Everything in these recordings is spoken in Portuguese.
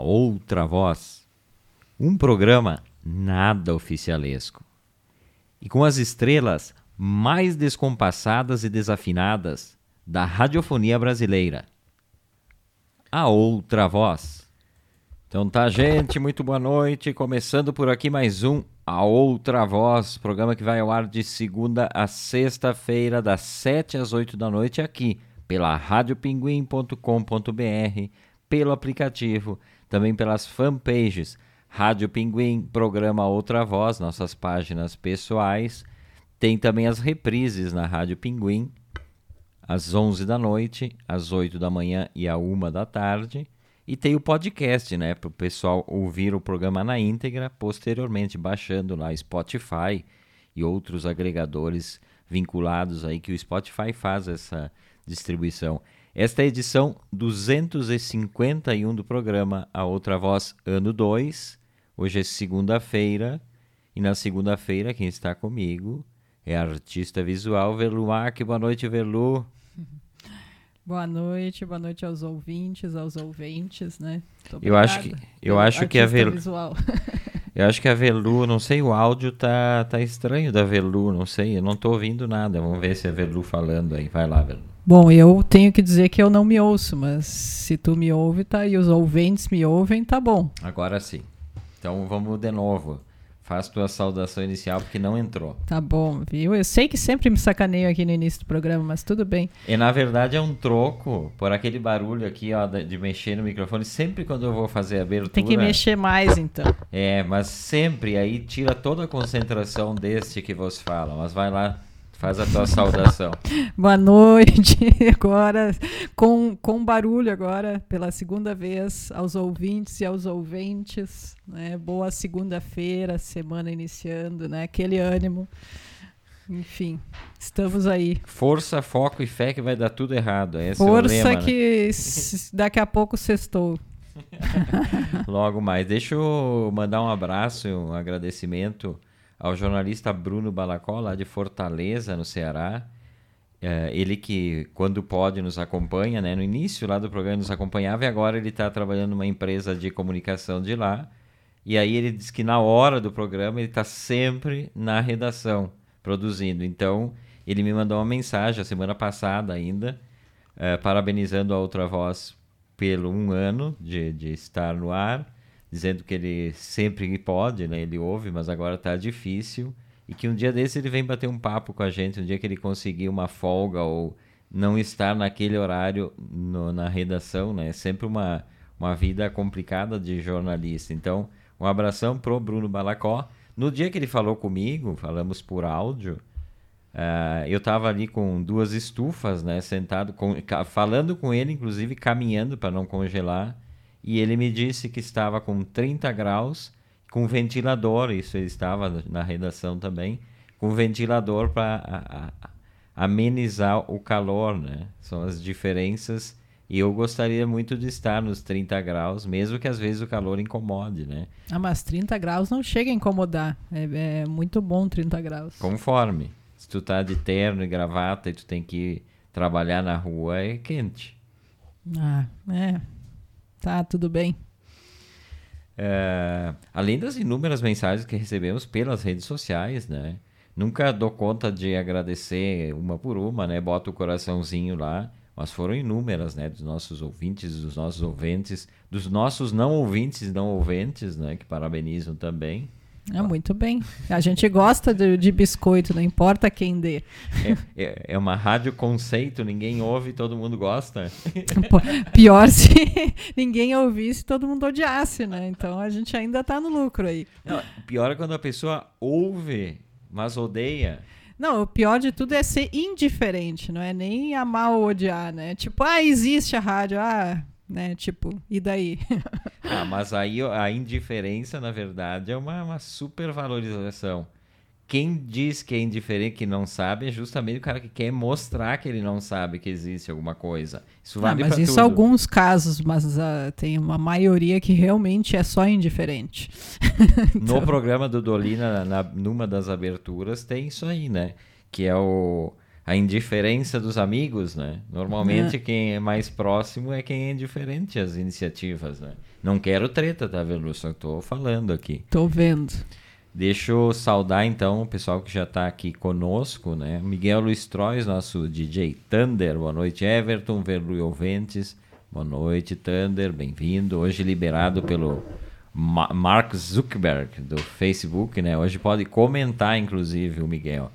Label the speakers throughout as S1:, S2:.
S1: outra voz. Um programa nada oficialesco. E com as estrelas mais descompassadas e desafinadas da radiofonia brasileira. A outra voz. Então tá, gente, muito boa noite. Começando por aqui mais um A Outra Voz, programa que vai ao ar de segunda a sexta-feira, das 7 às 8 da noite, aqui pela radiopinguim.com.br, pelo aplicativo, também pelas fanpages Rádio Pinguim, programa Outra Voz, nossas páginas pessoais. Tem também as reprises na Rádio Pinguim, às 11 da noite, às 8 da manhã e à 1 da tarde. E tem o podcast, né, para o pessoal ouvir o programa na íntegra, posteriormente baixando lá Spotify e outros agregadores vinculados aí que o Spotify faz essa distribuição. Esta é a edição 251 do programa A Outra Voz, ano 2. Hoje é segunda-feira e na segunda-feira quem está comigo é a artista visual Verlu Mac. Boa noite, Verlu.
S2: Boa noite, boa noite aos ouvintes, aos ouventes, né?
S1: Eu acho que eu acho que a Verlu,
S2: visual.
S1: eu acho que a Verlu, não sei, o áudio tá tá estranho da Verlu, não sei, eu não tô ouvindo nada. Vamos ver se é a Verlu falando aí. Vai lá, Verlu.
S2: Bom, eu tenho que dizer que eu não me ouço, mas se tu me ouve, tá, e os ouvintes me ouvem, tá bom.
S1: Agora sim. Então vamos de novo. Faz tua saudação inicial porque não entrou.
S2: Tá bom, viu? Eu sei que sempre me sacaneio aqui no início do programa, mas tudo bem.
S1: E na verdade é um troco por aquele barulho aqui, ó, de mexer no microfone. Sempre quando eu vou fazer a abertura.
S2: Tem que mexer mais, então.
S1: É, mas sempre aí tira toda a concentração deste que vos fala. Mas vai lá, faz a tua saudação.
S2: Boa noite, agora, com, com barulho agora, pela segunda vez, aos ouvintes e aos ouventes, né? Boa segunda-feira, semana iniciando, né? Aquele ânimo. Enfim, estamos aí.
S1: Força, foco e fé que vai dar tudo errado. Esse é o
S2: Força
S1: lema, né?
S2: que s- daqui a pouco sextou.
S1: Logo mais. Deixa eu mandar um abraço e um agradecimento ao jornalista Bruno Balacó, lá de Fortaleza, no Ceará. É, ele que, quando pode, nos acompanha, né? No início lá do programa nos acompanhava e agora ele está trabalhando numa empresa de comunicação de lá. E aí ele diz que na hora do programa ele está sempre na redação, produzindo. Então, ele me mandou uma mensagem a semana passada ainda, eh, parabenizando a Outra Voz pelo um ano de, de estar no ar, dizendo que ele sempre pode, né? Ele ouve, mas agora está difícil. E que um dia desse ele vem bater um papo com a gente, um dia que ele conseguir uma folga ou não estar naquele horário no- na redação, né? É sempre uma, uma vida complicada de jornalista. Então, um abração pro Bruno Balacó. No dia que ele falou comigo, falamos por áudio, ah, eu estava ali com duas estufas, né, sentado, com- falando com ele, inclusive caminhando para não congelar, e ele me disse que estava com 30 graus, com ventilador, isso ele estava na- redação também, com ventilador para amenizar o calor, né? São as diferenças, e eu gostaria muito de estar nos 30 graus, mesmo que às vezes o calor incomode, né?
S2: Ah, mas 30 graus não chega a incomodar. É, é muito bom 30 graus.
S1: Conforme. Se tu tá de terno e gravata e tu tem que trabalhar na rua, é quente.
S2: Ah, é. Tá, tudo bem.
S1: É, além das inúmeras mensagens que recebemos pelas redes sociais, né? Nunca dou conta de agradecer uma por uma, né? Bota o coraçãozinho lá. Mas foram inúmeras, né? Dos nossos ouvintes, dos nossos ouvintes, dos nossos não ouvintes não ouvintes, né? Que parabenizam também.
S2: É muito bem. A gente gosta de, de biscoito, não importa quem dê.
S1: É, é, é uma rádio conceito, ninguém ouve, todo mundo gosta.
S2: Pô, Pior se ninguém ouvisse e todo mundo odiasse, né? Então a gente ainda tá no lucro aí.
S1: Não, pior é quando a pessoa ouve, mas odeia.
S2: Não, o pior de tudo é ser indiferente, não é nem amar ou odiar, né? Tipo, ah, existe a rádio, ah, né? Tipo, e daí?
S1: Ah, mas aí a indiferença, na verdade, é uma, uma supervalorização. Quem diz que é indiferente, que não sabe, é justamente o cara que quer mostrar que ele não sabe que existe alguma coisa. Isso
S2: Ah,
S1: vale
S2: mas
S1: pra
S2: isso
S1: tudo.
S2: alguns casos, mas ah, tem uma maioria que realmente é só indiferente.
S1: No programa do Dolina, na, numa das aberturas, tem isso aí, né? Que é o, a indiferença dos amigos, né? Normalmente quem é mais próximo é quem é indiferente às iniciativas, né? Não quero treta, tá? Eu só tô falando aqui.
S2: Tô vendo.
S1: Deixa eu saudar então o pessoal que já está aqui conosco, né? Miguel Luiz Trois, nosso DJ Thunder. Boa noite, Everton, Verlui Ouventes. Boa noite, Thunder, bem-vindo. Hoje liberado pelo Ma Mark Zuckerberg do Facebook, né? Hoje pode comentar, inclusive, o Miguel.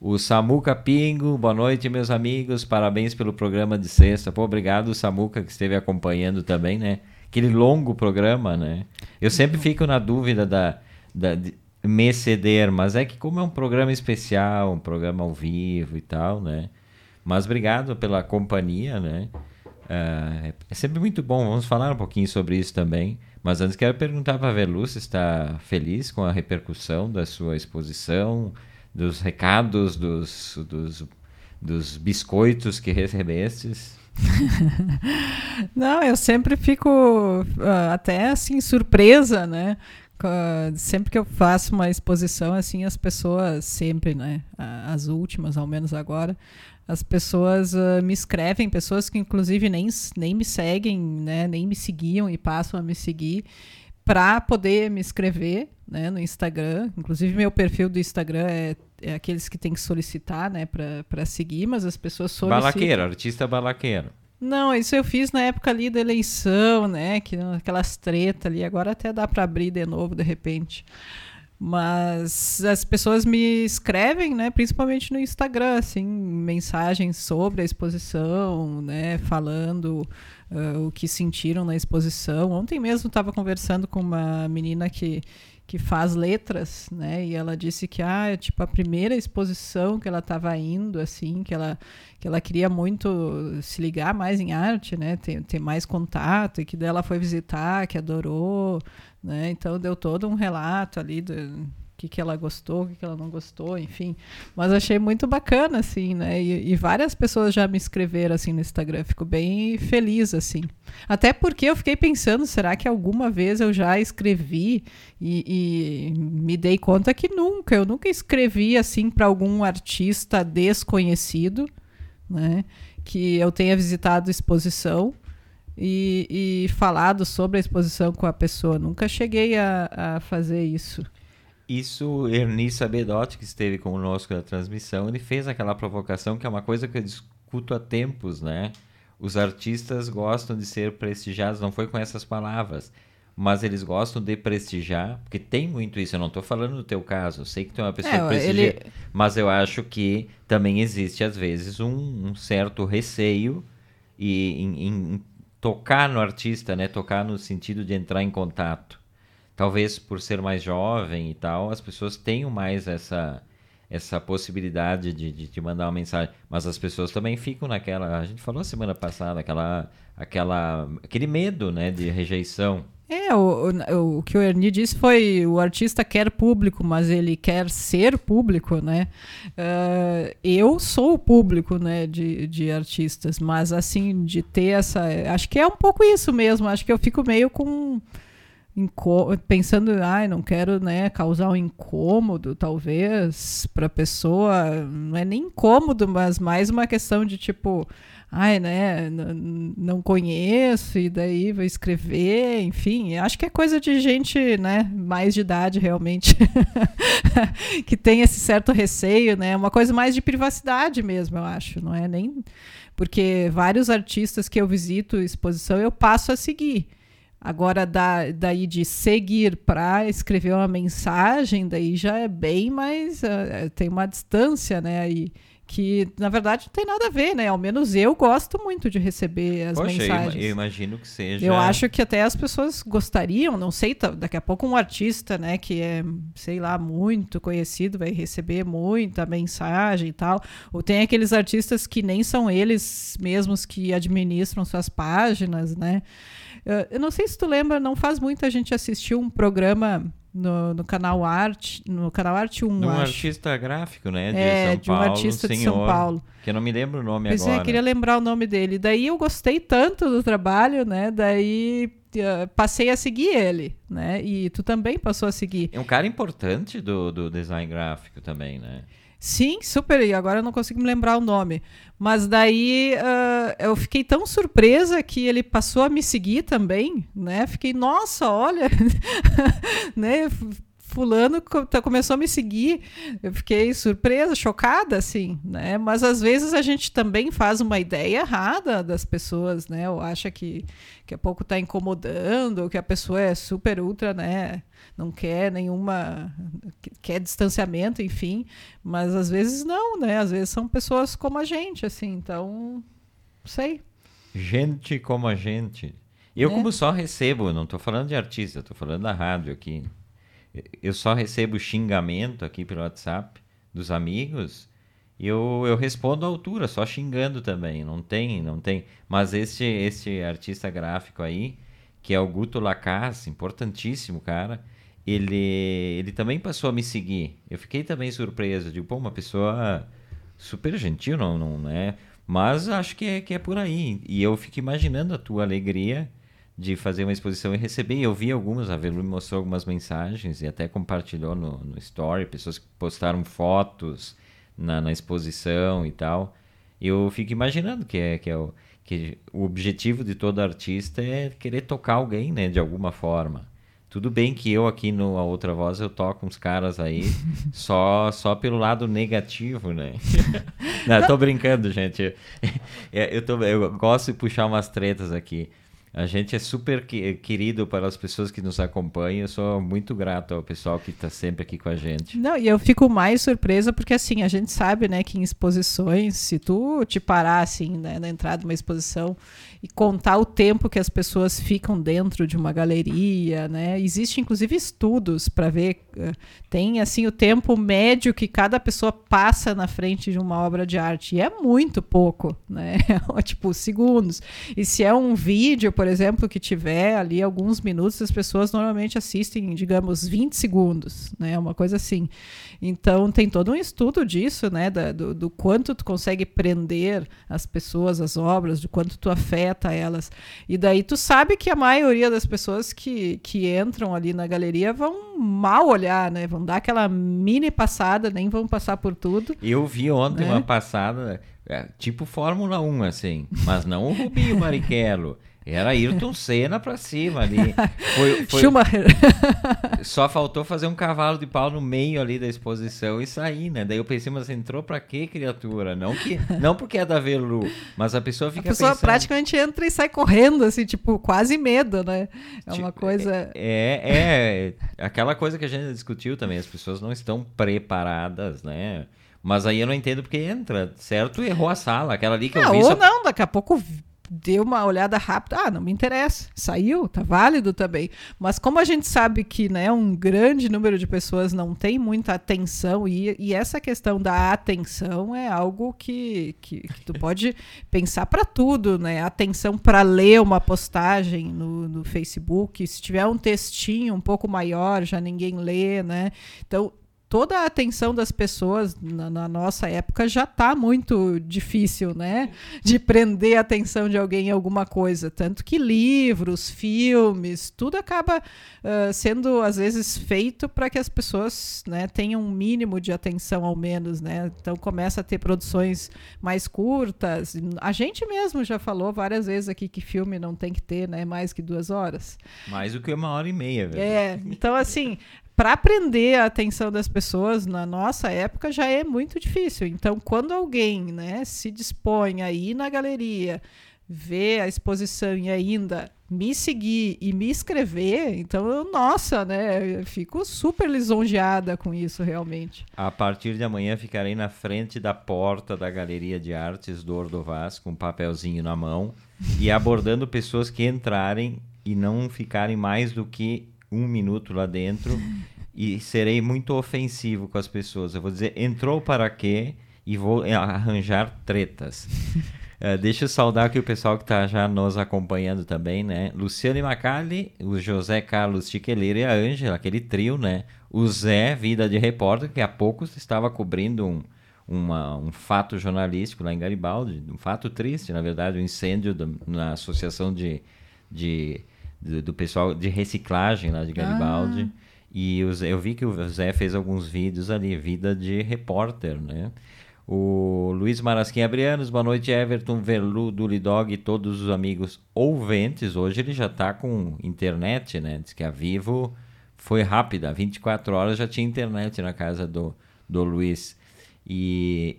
S1: O Samuca Pingo, boa noite, meus amigos. Parabéns pelo programa de sexta. Pô, obrigado, Samuca, que esteve acompanhando também, né? Aquele longo programa, né? Eu sempre fico na dúvida da, da de me ceder, mas é que como é um programa especial, um programa ao vivo e tal, né? Mas obrigado pela companhia, né? Ah, é sempre muito bom. Vamos falar um pouquinho sobre isso também. Mas antes quero perguntar para a Verlu se está feliz com a repercussão da sua exposição, dos recados, dos, dos, dos biscoitos que recebestes.
S2: Não, eu sempre fico ah, até assim surpresa, né? Co- Sempre que eu faço uma exposição assim, as pessoas sempre, né? As últimas, ao menos agora, as pessoas ah, me escrevem, pessoas que inclusive nem, nem me seguem, né? Nem me seguiam e passam a me seguir para poder me escrever, né? No Instagram. Inclusive meu perfil do Instagram é, é aqueles que tem que solicitar, né? Para seguir, mas as pessoas solicitam.
S1: Balaqueiro, artista balaqueiro.
S2: Não, isso eu fiz na época ali da eleição, né? Que, aquelas tretas ali. Agora até dá para abrir de novo, de repente. Mas as pessoas me escrevem, né? Principalmente no Instagram, assim, mensagens sobre a exposição, né? Falando ah, o que sentiram na exposição. Ontem mesmo estava conversando com uma menina que que faz letras, né? E ela disse que ah, é tipo a primeira exposição que ela estava indo, assim, que ela que ela queria muito se ligar mais em arte, né? Ter, ter mais contato e que dela foi visitar, que adorou, né? Então deu todo um relato ali do que, que ela gostou, o que, que ela não gostou, enfim. Mas achei muito bacana, assim, né? E, e várias pessoas já me escreveram assim no Instagram. Fico bem feliz, assim. Até porque eu fiquei pensando, será que alguma vez eu já escrevi e, e me dei conta que nunca. Eu nunca escrevi assim para algum artista desconhecido, né? Que eu tenha visitado exposição e, e falado sobre a exposição com a pessoa. Nunca cheguei a, a fazer isso.
S1: Isso, Ernie Sabedotti, que esteve conosco na transmissão, ele fez aquela provocação que é uma coisa que eu discuto há tempos, né? Os artistas gostam de ser prestigiados, não foi com essas palavras, mas eles gostam de prestigiar, porque tem muito isso. Eu não estou falando do teu caso, eu sei que tu é uma pessoa
S2: É,
S1: que prestigia,
S2: ele-
S1: mas eu acho que também existe, às vezes, um, um certo receio e, em, em tocar no artista, né? Tocar no sentido de entrar em contato talvez por ser mais jovem e tal, as pessoas tenham mais essa essa possibilidade de, de, de mandar uma mensagem, mas as pessoas também ficam naquela, a gente falou semana passada, aquela aquela aquele medo, né, de rejeição.
S2: É, o, o, o que o Ernie disse foi o artista quer público, mas ele quer ser público, né? Ah, eu sou o público, né, de, de artistas, mas assim, de ter essa. Acho que é um pouco isso mesmo. Acho que eu fico meio com. Pensando, ai, não quero né, causar um incômodo, talvez, para a pessoa. Não é nem incômodo, mas mais uma questão de tipo, ai, né, não conheço, e daí vou escrever, enfim, acho que é coisa de gente, né, mais de idade realmente, que tem esse certo receio, né, uma coisa mais de privacidade mesmo, eu acho, não é nem, porque vários artistas que eu visito exposição eu passo a seguir, Agora, da, daí de seguir para escrever uma mensagem, daí já é bem mais. Uh, tem uma distância, né? Aí, que na verdade não tem nada a ver, né? Ao menos eu gosto muito de receber as
S1: Poxa,
S2: mensagens.
S1: Eu, eu imagino que seja.
S2: Eu acho que até as pessoas gostariam, não sei, daqui a pouco um artista, né, que é, sei lá, muito conhecido, vai receber muita mensagem e tal. Ou tem aqueles artistas que nem são eles mesmos que administram suas páginas, né? Eu não sei se tu lembra, não faz muito a gente assistiu um programa no, no canal Arte, no canal Arte 1,
S1: de um
S2: acho.
S1: artista gráfico, né, de
S2: é,
S1: São
S2: de um
S1: Paulo,
S2: artista de
S1: senhor,
S2: São Paulo.
S1: Que eu não me lembro o nome
S2: Pois
S1: agora.
S2: é, queria lembrar o nome dele. Daí eu gostei tanto do trabalho, né? Daí uh, passei a seguir ele, né? E tu também passou a seguir.
S1: É um cara importante do, do design gráfico também, né?
S2: Sim, super. E agora eu não consigo me lembrar o nome. Mas daí uh, eu fiquei tão surpresa que ele passou a me seguir também, né? Fiquei, nossa, olha, né? fulano tá, começou a me seguir. Eu fiquei surpresa, chocada, assim, né? Mas às vezes a gente também faz uma ideia errada das pessoas, né? Ou acha que, que a pouco tá incomodando, ou que a pessoa é super ultra, né? Não quer nenhuma. quer distanciamento, enfim. Mas às vezes não, né? Às vezes são pessoas como a gente, assim, então. Sei.
S1: Gente como a gente. Eu,
S2: É.
S1: como só recebo, não tô falando de artista, tô falando da rádio aqui. Eu só recebo xingamento aqui pelo WhatsApp dos amigos. E eu, eu respondo à altura, só xingando também. Não tem, não tem. Mas este, este artista gráfico aí, que é o Guto Lacaz, importantíssimo, cara. Ele, ele também passou a me seguir. Eu fiquei também surpreso. Digo, pô, uma pessoa super gentil, não, não é? Mas acho que é, que é por aí. E eu fico imaginando a tua alegria de fazer uma exposição e receber. Eu vi algumas, a Velu me mostrou algumas mensagens e até compartilhou no, no Story, pessoas que postaram fotos na, na exposição e tal. Eu fico imaginando que é, que é o, que o objetivo de todo artista é querer tocar alguém, né, de alguma forma. Tudo bem que eu aqui no A Outra Voz eu toco uns caras aí só, só pelo lado negativo, né? Não, tô brincando, gente. É, Eu, tô, eu gosto de puxar umas tretas aqui. A gente é super que- querido para as pessoas que nos acompanham. Eu sou muito grato ao pessoal que está sempre aqui com a gente.
S2: Não, e eu fico mais surpresa porque assim, a gente sabe, né, que em exposições, se tu te parar assim, né, na entrada de uma exposição e contar o tempo que as pessoas ficam dentro de uma galeria, né? Existe inclusive estudos para ver eh, tem assim o tempo médio que cada pessoa passa na frente de uma obra de arte e é muito pouco, né? tipo segundos. E se é um vídeo, por exemplo, que tiver ali alguns minutos, as pessoas normalmente assistem, digamos, 20 segundos, né? Uma coisa assim. Então tem todo um estudo disso, né? Da- do, do quanto tu consegue prender as pessoas, as obras, do quanto tu afeta elas. E daí tu sabe que a maioria das pessoas que, que entram ali na galeria vão mal olhar, né? Vão dar aquela mini passada, nem vão passar por tudo.
S1: Eu vi ontem
S2: Né?
S1: uma passada, é, tipo Fórmula 1, assim, mas não o Rubinho Barrichello. Era Ayrton Senna pra cima ali. Foi, foi-
S2: Schumacher.
S1: só faltou fazer um cavalo de pau no meio ali da exposição e sair, né? Daí eu pensei, mas entrou pra quê, criatura? Não, que, não porque é da Velu, mas a pessoa
S2: A
S1: fica
S2: pessoa
S1: pensando...
S2: praticamente entra e sai correndo, assim, tipo, quase medo, né? É uma
S1: Tipo,
S2: coisa.
S1: É, é aquela coisa que a gente discutiu também, as pessoas não estão preparadas, né? Mas aí eu não entendo porque entra, certo? Errou a sala, aquela ali que eu
S2: Ah,
S1: vi
S2: ou
S1: só
S2: não, daqui a pouco deu uma olhada rápida. Ah, não me interessa. Saiu, tá válido também. Mas como a gente sabe que né, um grande número de pessoas não tem muita atenção, e, e essa questão da atenção é algo que, que, que tu pode pensar para tudo, né? Atenção para ler uma postagem no, no Facebook, se tiver um textinho um pouco maior, já ninguém lê, né? Então, toda a atenção das pessoas na, na nossa época já está muito difícil, né? De prender a atenção de alguém em alguma coisa. Tanto que livros, filmes, tudo acaba ah, sendo, às vezes, feito para que as pessoas né, tenham um mínimo de atenção, ao menos, né? Então começa a ter produções mais curtas. A gente mesmo já falou várias vezes aqui que filme não tem que ter né, mais que duas horas.
S1: mais do que uma hora e meia, velho.
S2: É, então assim, para prender a atenção das pessoas na nossa época já é muito difícil. Então, quando alguém, né, se dispõe a ir na galeria, ver a exposição e ainda me seguir e me escrever, então, eu, nossa, né? Eu fico super lisonjeada com isso, realmente.
S1: A partir de amanhã ficarei na frente da porta da Galeria de Artes do Ordovás com um papelzinho na mão e abordando pessoas que entrarem e não ficarem mais do que um minuto lá dentro e serei muito ofensivo com as pessoas. Eu vou dizer, entrou para quê? E vou arranjar tretas. Uh, deixa eu saudar aqui o pessoal que está já nos acompanhando também, né? Luciane Macali, o José Carlos Chiqueleira e a Ângela, aquele trio, né? O Zé, Vida de Repórter, que há pouco estava cobrindo um, uma, um fato jornalístico lá em Garibaldi, um fato triste, na verdade, um incêndio do, na associação de, de, do, do, pessoal de reciclagem lá de Garibaldi. Ah. E Zé, eu vi que o Zé fez alguns vídeos ali, vida de repórter, né? O Luiz Marasquim Abrianos, boa noite, Everton, Verlu, Dulidog e todos os amigos ouventes. Hoje ele já está com internet, né? Diz que a Vivo foi rápida, 24 horas já tinha internet na casa do, do Luiz. E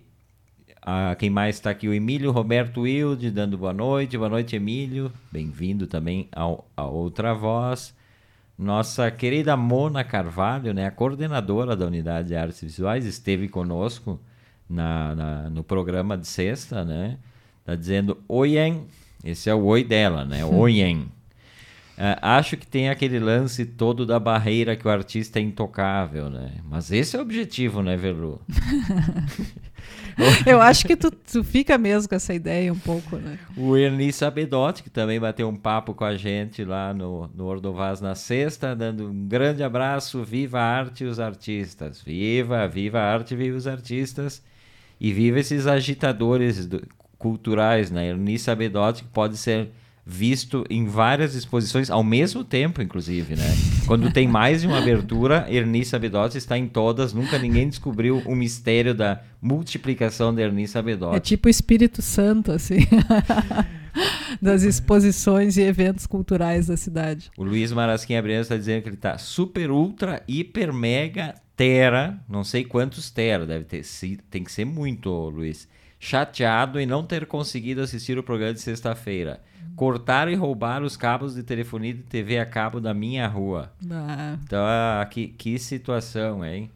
S1: a, quem mais está aqui? O Emílio Roberto Wilde, dando boa noite. Boa noite, Emílio. Bem-vindo também ao, a outra voz. Nossa querida Mona Carvalho, né, a coordenadora da Unidade de Artes Visuais, esteve conosco na, na, no programa de sexta, né? Tá dizendo oien, esse é o oi dela, né? Oien. Uh, acho que tem aquele lance todo da barreira que o artista é intocável, né? Mas esse é o objetivo, né, Velu?
S2: Eu acho que tu, tu fica mesmo com essa ideia um pouco, né?
S1: O Ernie Sabedotti, que também bateu um papo com a gente lá no, no Ordovaz na sexta, dando um grande abraço. Viva a arte e os artistas. Viva, viva a arte, viva os artistas. E viva esses agitadores do, culturais, né? Ernie Sabedotti, que pode ser visto em várias exposições ao mesmo tempo, inclusive, né? Quando tem mais de uma abertura, Ernie Sabedotti está em todas. Nunca ninguém descobriu o mistério da multiplicação de Ernie Sabedotti.
S2: É tipo o Espírito Santo, assim. das exposições e eventos culturais da cidade.
S1: O Luiz Marasquim Abreu está dizendo que ele está super, ultra, hiper, mega, tera, não sei quantos tera, deve ter, tem que ser muito, Luiz, chateado em não ter conseguido assistir o programa de sexta-feira. Cortar e roubar os cabos de telefonia e TV a cabo da minha rua. Ah. Então, ah, que, que situação, hein?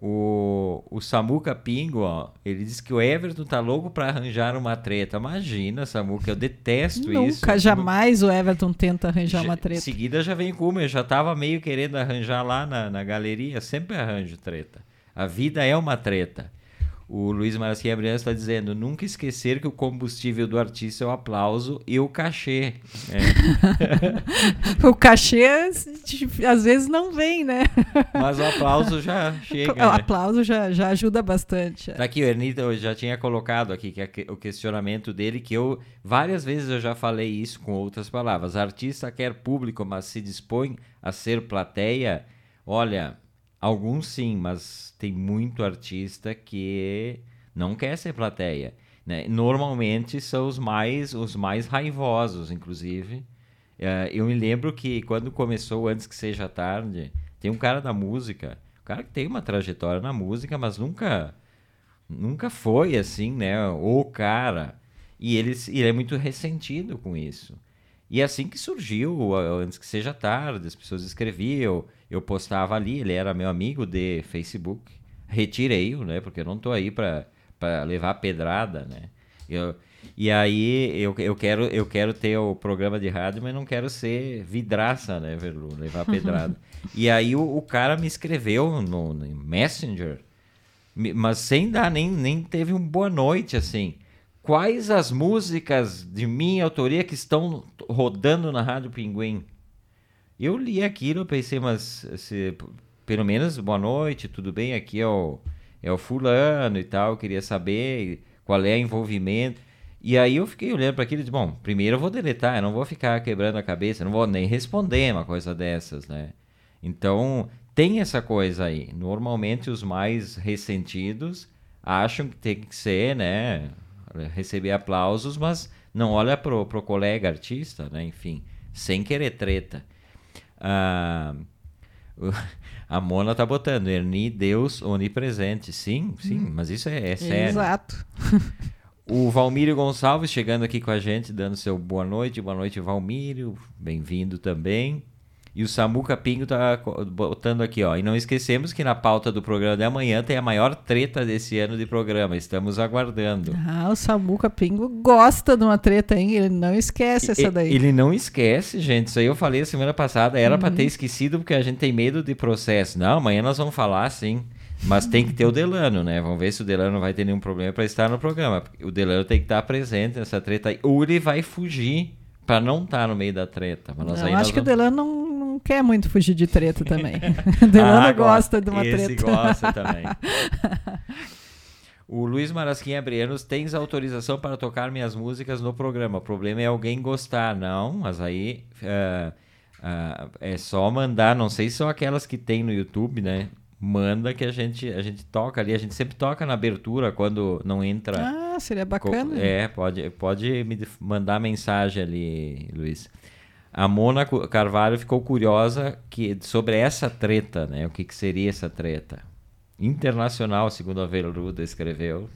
S1: O, o Samuca Pingo, ó, ele disse que o Everton tá louco para arranjar uma treta. Imagina, Samuca, eu detesto
S2: Nunca,
S1: isso.
S2: Nunca, jamais o Everton tenta arranjar uma treta. Em
S1: seguida já vem com uma, eu já tava meio querendo arranjar lá na, na galeria, sempre arranjo treta. A vida é uma treta. O Luiz Marasquinha Brian está dizendo: nunca esquecer que o combustível do artista é o aplauso e o cachê.
S2: É. o cachê às vezes não vem, né?
S1: Mas o aplauso já chega. O
S2: né? aplauso já, já ajuda bastante.
S1: Tá aqui, o Ernita eu já tinha colocado aqui que é o questionamento dele, que eu várias vezes eu já falei isso com outras palavras. Artista quer público, mas se dispõe a ser plateia. Olha, Alguns sim, mas tem muito artista que não quer ser plateia. Né? Normalmente são os mais, os mais raivosos, inclusive. Uh, eu me lembro que quando começou Antes que Seja Tarde, tem um cara da música, um cara que tem uma trajetória na música, mas nunca, nunca foi assim, né? O cara. E ele, ele é muito ressentido com isso. E é assim que surgiu Antes que Seja Tarde, as pessoas escreviam eu postava ali, ele era meu amigo de Facebook, retirei-o, né? Porque eu não tô aí para levar pedrada, né? Eu, e aí eu, eu, quero, eu quero ter o programa de rádio, mas não quero ser vidraça, né, Verlu? Levar pedrada. e aí o, o, cara me escreveu no, no Messenger, mas sem dar nem, nem teve um boa noite, assim. Quais as músicas de minha autoria que estão rodando na Rádio Pinguim? Eu li aquilo, pensei, mas se, pelo menos boa noite, tudo bem? Aqui é o, é o fulano e tal, queria saber qual é o envolvimento. E aí eu fiquei olhando para aquilo e disse, bom, primeiro eu vou deletar, eu não vou ficar quebrando a cabeça, não vou nem responder uma coisa dessas, né? Então, tem essa coisa aí. Normalmente os mais ressentidos acham que tem que ser, né, receber aplausos, mas não olha pro, pro colega artista, né? Enfim, sem querer treta. Ah, a Mona tá botando Erni, Deus onipresente. Sim, sim, hum. mas isso é, é sério.
S2: Exato.
S1: O Valmírio Gonçalves chegando aqui com a gente, dando seu boa noite. Boa noite, Valmírio. Bem-vindo também. E o Samuca Pingo tá botando aqui, ó. E não esquecemos que na pauta do programa de amanhã tem a maior treta desse ano de programa. Estamos aguardando.
S2: Ah, o Samuca Pingo gosta de uma treta, hein? Ele não esquece essa daí.
S1: Ele não esquece, gente. Isso aí eu falei semana passada. Era pra ter
S2: Uhum.
S1: esquecido porque a gente tem medo de processo. Não, amanhã nós vamos falar sim. Mas tem que ter o Delano, né? Vamos ver se o Delano não vai ter nenhum problema pra estar no programa. O Delano tem que estar presente nessa treta aí. Ou ele vai fugir pra não estar no meio da treta. Mas nós
S2: Não,
S1: aí
S2: acho
S1: nós
S2: que o
S1: vamos-
S2: Delano não quer muito fugir de treta também. Delano
S1: Ah,
S2: gosta de uma
S1: Esse
S2: treta.
S1: gosta também. O Luiz Marasquinha Brianos, tens autorização para tocar minhas músicas no programa. O problema é alguém gostar. Não, mas aí ah, ah, é só mandar, não sei se são aquelas que tem no YouTube, né? Manda que a gente, a gente toca ali. A gente sempre toca na abertura quando não entra.
S2: Ah, seria bacana.
S1: É, pode, pode me mandar mensagem ali, Luiz. A Mona Carvalho ficou curiosa que, sobre essa treta, né? O que, que seria essa treta? Internacional, segundo a Veluda escreveu.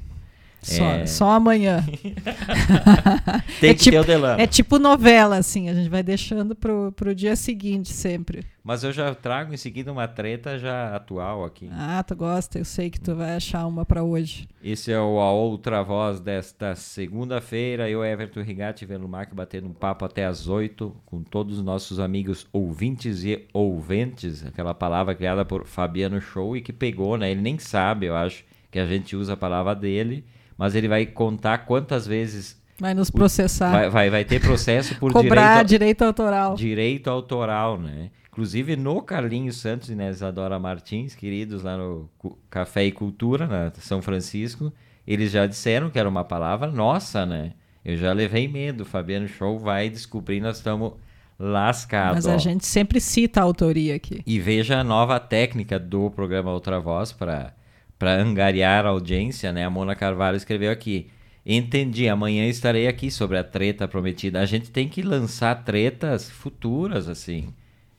S2: Só,
S1: É.
S2: só amanhã.
S1: Tem
S2: É
S1: que
S2: tipo-
S1: ter o Delano.
S2: É tipo novela, assim, a gente vai deixando pro, pro dia seguinte sempre.
S1: Mas eu já trago em seguida uma treta já atual aqui.
S2: Ah, tu gosta, eu sei que tu vai achar uma pra hoje.
S1: Esse é o A Outra Voz desta segunda-feira. Eu, Everton Rigatti, Velumac, batendo um papo até às oito com todos os nossos amigos ouvintes e ouventes. Aquela palavra criada por Fabiano Show e que pegou, né? Ele nem sabe, eu acho, que a gente usa a palavra dele, mas ele vai contar quantas vezes
S2: Vai nos processar.
S1: vai, vai, vai ter processo por
S2: Cobrar
S1: direito,
S2: direito autoral.
S1: direito autoral, né? Inclusive no Carlinhos Santos e na Isadora Martins, queridos lá no Café e Cultura, na São Francisco, eles já disseram que era uma palavra nossa, né? Eu já levei medo. Fabiano Show vai descobrir, nós estamos lascados.
S2: Mas a
S1: ó.
S2: gente sempre cita a autoria aqui.
S1: E veja a nova técnica do programa Outra Voz para angariar a audiência, né? A Mona Carvalho escreveu aqui. Entendi, amanhã estarei aqui sobre a treta prometida. A gente tem que lançar tretas futuras, assim.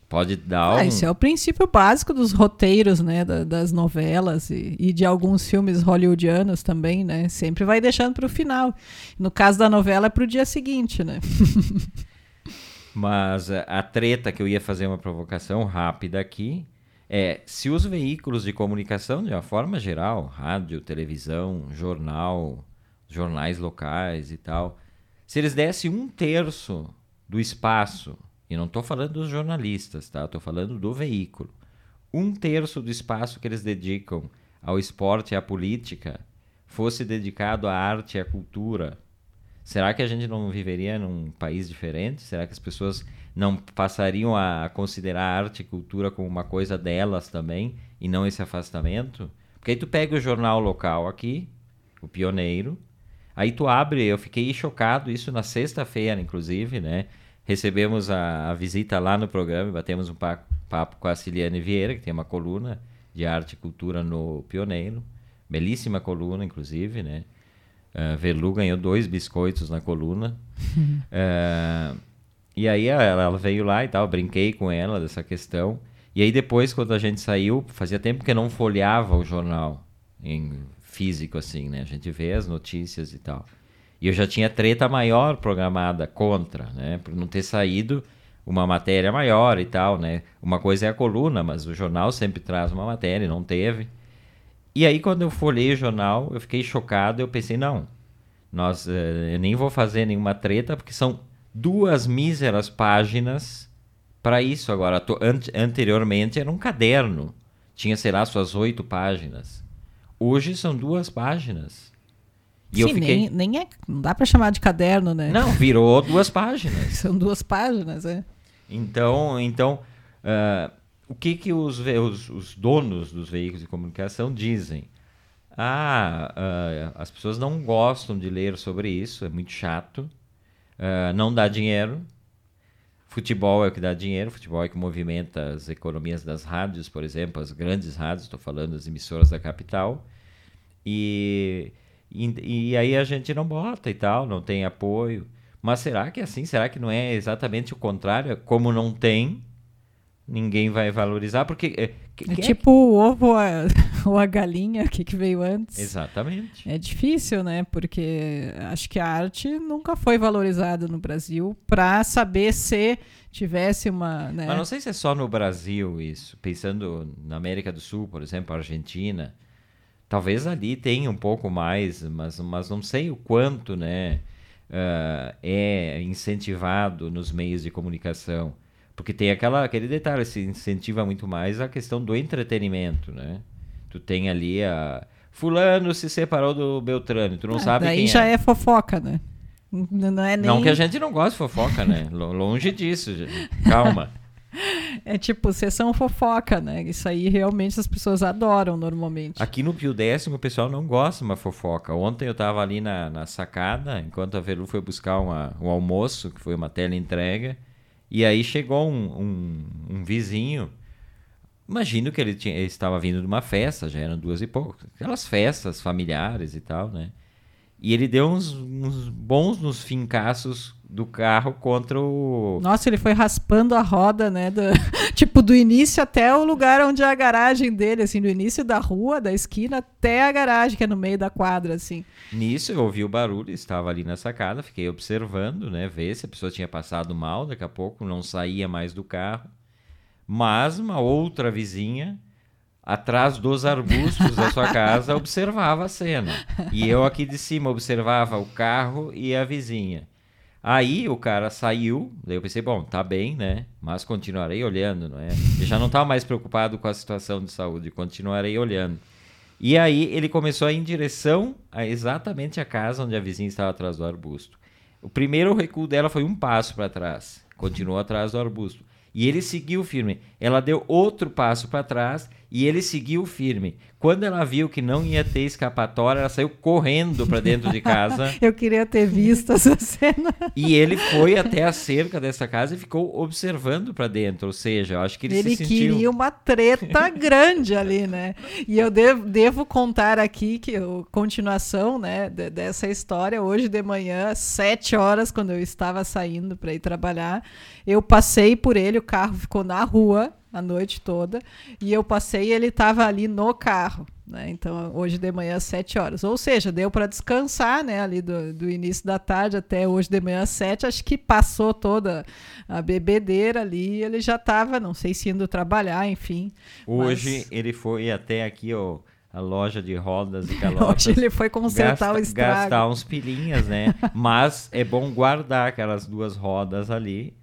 S1: Pode dar um...
S2: Ah, isso é o princípio básico dos roteiros, né? da- das novelas e, e de alguns filmes hollywoodianos também, né? Sempre vai deixando pro final. No caso da novela, é pro dia seguinte, né?
S1: Mas a, a treta que eu ia fazer uma provocação rápida aqui é se os veículos de comunicação, de uma forma geral, rádio, televisão, jornal, jornais locais e tal, se eles dessem um terço do espaço, e não estou falando dos jornalistas, tá? Estou falando do veículo. Um terço do espaço que eles dedicam ao esporte e à política fosse dedicado à arte e à cultura, Será que a gente não viveria num país diferente? Será que as pessoas não passariam a considerar arte e cultura como uma coisa delas também e não esse afastamento? Porque aí tu pega o jornal local aqui, o Pioneiro, aí tu abre, eu fiquei chocado, isso na sexta-feira, inclusive, né? Recebemos a, a visita lá no programa, e batemos um pa- papo com a Ciliane Vieira, que tem uma coluna de arte e cultura no Pioneiro. Belíssima coluna, inclusive, né? Uh, Velu ganhou dois biscoitos na coluna. Uh, e aí ela, ela veio lá e tal, brinquei com ela dessa questão. E aí depois, quando a gente saiu, fazia tempo que não folheava o jornal em físico, assim, né? A gente vê as notícias e tal. E eu já tinha treta maior programada contra, né? Por não ter saído uma matéria maior e tal, né? Uma coisa é a coluna, mas o jornal sempre traz uma matéria, e não teve. E aí, quando eu folhei o jornal, eu fiquei chocado. Eu pensei, não, nós, eh, eu nem vou fazer nenhuma treta, porque são duas míseras páginas para isso. Agora, anteriormente era um caderno, tinha, sei lá, suas oito páginas. Hoje são duas páginas. E eu
S2: Sim,
S1: fiquei.
S2: nem, nem é. Não dá pra chamar de caderno, né?
S1: Não, virou duas páginas.
S2: São duas páginas, é.
S1: Então, então ah, o que, que os, os, os donos dos veículos de comunicação dizem? Ah, ah, as pessoas não gostam de ler sobre isso, é muito chato, ah, não dá dinheiro. Futebol é o que dá dinheiro, futebol é que movimenta as economias das rádios, por exemplo, as grandes rádios, estou falando das emissoras da capital. E, e, e aí a gente não bota e tal, não tem apoio. Mas será que é assim? Será que não é exatamente o contrário? Como não tem, ninguém vai valorizar, porque... É, que-
S2: É
S1: quem
S2: tipo o ovo ou a, ou a galinha, o que, que veio antes.
S1: Exatamente.
S2: É difícil, né? Porque acho que a arte nunca foi valorizada no Brasil para saber se tivesse uma. Né?
S1: Mas não sei se é só no Brasil isso. Pensando na América do Sul, por exemplo, Argentina, talvez ali tenha um pouco mais, mas, mas não sei o quanto, né, ah, é incentivado nos meios de comunicação. Porque tem aquela, aquele detalhe, se incentiva muito mais a questão do entretenimento, né? Tu tem ali a... Fulano se separou do Beltrano, tu não
S2: Ah,
S1: sabe
S2: daí
S1: quem
S2: já
S1: é.
S2: é fofoca, né? Não é nem.
S1: Não que a gente não goste de fofoca, né? Lo- Longe disso, gente. calma.
S2: É tipo sessão fofoca, né? Isso aí realmente as pessoas adoram normalmente.
S1: Aqui no Pio Décimo o pessoal não gosta de uma fofoca. Ontem eu tava ali na, na sacada, enquanto a Velu foi buscar uma, um almoço, que foi uma tela entrega, e aí chegou um, um, um vizinho. Imagino que ele, tinha, ele estava vindo de uma festa, já eram duas e pouco. Aquelas festas familiares e tal, né? E ele deu uns, uns bons nos fincaços do carro contra o.
S2: Nossa, ele foi raspando a roda, né? do- tipo, do início até o lugar onde é a garagem dele, assim, do início da rua, da esquina, até a garagem, que é no meio da quadra, assim.
S1: Nisso eu ouvi o barulho, estava ali na sacada, fiquei observando, né, ver se a pessoa tinha passado mal, daqui a pouco não saía mais do carro. Mas uma outra vizinha, atrás dos arbustos da sua casa, observava a cena. E eu aqui de cima observava o carro e a vizinha. Aí o cara saiu, daí eu pensei, bom, tá bem, né? Mas continuarei olhando, não é? Eu já não estava mais preocupado com a situação de saúde, continuarei olhando. E aí ele começou a ir em direção a exatamente a casa onde a vizinha estava atrás do arbusto. O primeiro recuo dela foi um passo para trás, continuou atrás do arbusto. E ele seguiu firme. Ela deu outro passo para trás e ele seguiu firme. Quando ela viu que não ia ter escapatória, ela saiu correndo para dentro de casa.
S2: Eu queria ter visto essa cena.
S1: E ele foi até a cerca dessa casa e ficou observando para dentro. Ou seja, eu acho que ele,
S2: Ele
S1: se sentiu.
S2: queria uma treta grande ali, né? E eu devo, devo contar aqui que a continuação, né, de- dessa história, hoje de manhã, às sete horas, quando eu estava saindo para ir trabalhar, eu passei por ele, o carro ficou na rua a noite toda, e eu passei e ele estava ali no carro. Né? Então, hoje de manhã, às 7 horas. Ou seja, deu para descansar né? ali do, do início da tarde até hoje de manhã, às 7. Acho que passou toda a bebedeira ali. Ele já estava, não sei se indo trabalhar, enfim.
S1: Hoje
S2: mas-
S1: ele foi até aqui, ó, a loja de rodas e calotas.
S2: Hoje ele foi consertar
S1: gasta-
S2: o estrago.
S1: Gastar uns pilinhas, né? Mas é bom guardar aquelas duas rodas ali,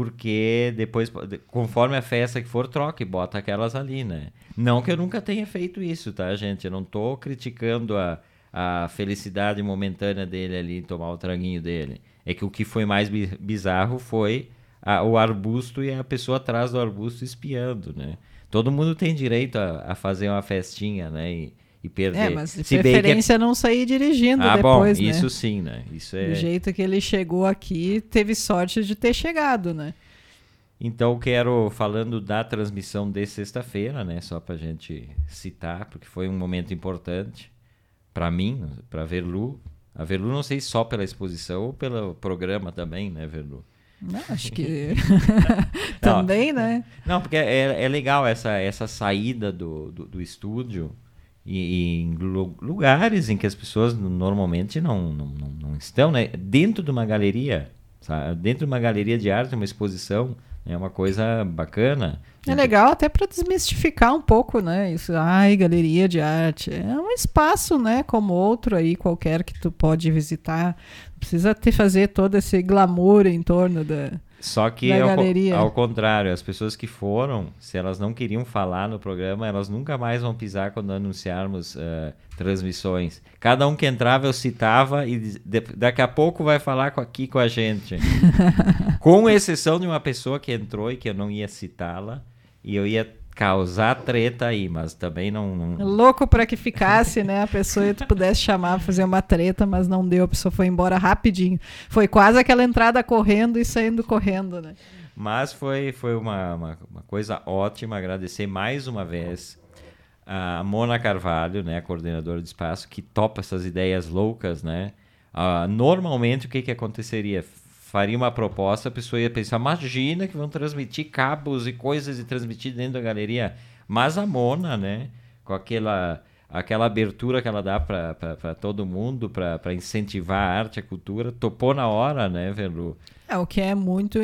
S1: porque depois, conforme a festa que for, troca e bota aquelas ali, né? Não que eu nunca tenha feito isso, tá, gente? Eu não tô criticando a, a felicidade momentânea dele ali tomar o traguinho dele. É que o que foi mais bi- bizarro foi a- o arbusto e a pessoa atrás do arbusto espiando, né? Todo mundo tem direito a, a fazer uma festinha, né? E, e perder.
S2: É, mas de
S1: Se é-
S2: preferência não sair dirigindo
S1: ah,
S2: depois,
S1: bom,
S2: né?
S1: isso sim, né? Isso é.
S2: Do jeito que ele chegou aqui, teve sorte de ter chegado, né?
S1: Então quero falando da transmissão de sexta-feira, né? Só pra gente citar, porque foi um momento importante para mim, para Verlu. A Verlu não sei só pela exposição ou pelo programa também, né, Verlu?
S2: Não, acho que também, né?
S1: Não, porque é, é legal essa, essa saída do, do, do estúdio em lu- lugares em que as pessoas normalmente não, não, não, estão, né? Dentro de uma galeria, sabe? dentro de uma galeria de arte, uma exposição, é uma coisa bacana.
S2: É legal até para desmistificar um pouco, né? Isso, ai, galeria de arte. É um espaço, né? Como outro aí, qualquer que tu pode visitar. Precisa ter, fazer todo esse glamour em torno da.
S1: Só que ao, ao contrário, as pessoas que foram, se elas não queriam falar no programa, elas nunca mais vão pisar quando anunciarmos eh, transmissões. Cada um que entrava eu citava e de- daqui a pouco vai falar com- aqui com a gente. com exceção de uma pessoa que entrou e que eu não ia citá-la e eu ia causar treta aí, mas também não. não-
S2: Louco para que ficasse, né? A pessoa e tu pudesse chamar fazer uma treta, mas não deu. A pessoa foi embora rapidinho. Foi quase aquela entrada correndo e saindo correndo, né?
S1: Mas foi, foi uma, uma, uma coisa ótima. Agradecer mais uma vez a Mona Carvalho, né, a coordenadora do espaço, que topa essas ideias loucas, né? Ah, normalmente, o que, que aconteceria? Faria uma proposta, a pessoa ia pensar, imagina que vão transmitir cabos e coisas e transmitir dentro da galeria. Mas a Mona, né, com aquela aquela abertura que ela dá para todo mundo, para incentivar a arte, a cultura, topou na hora, né, Verlu?
S2: É, o que é muito,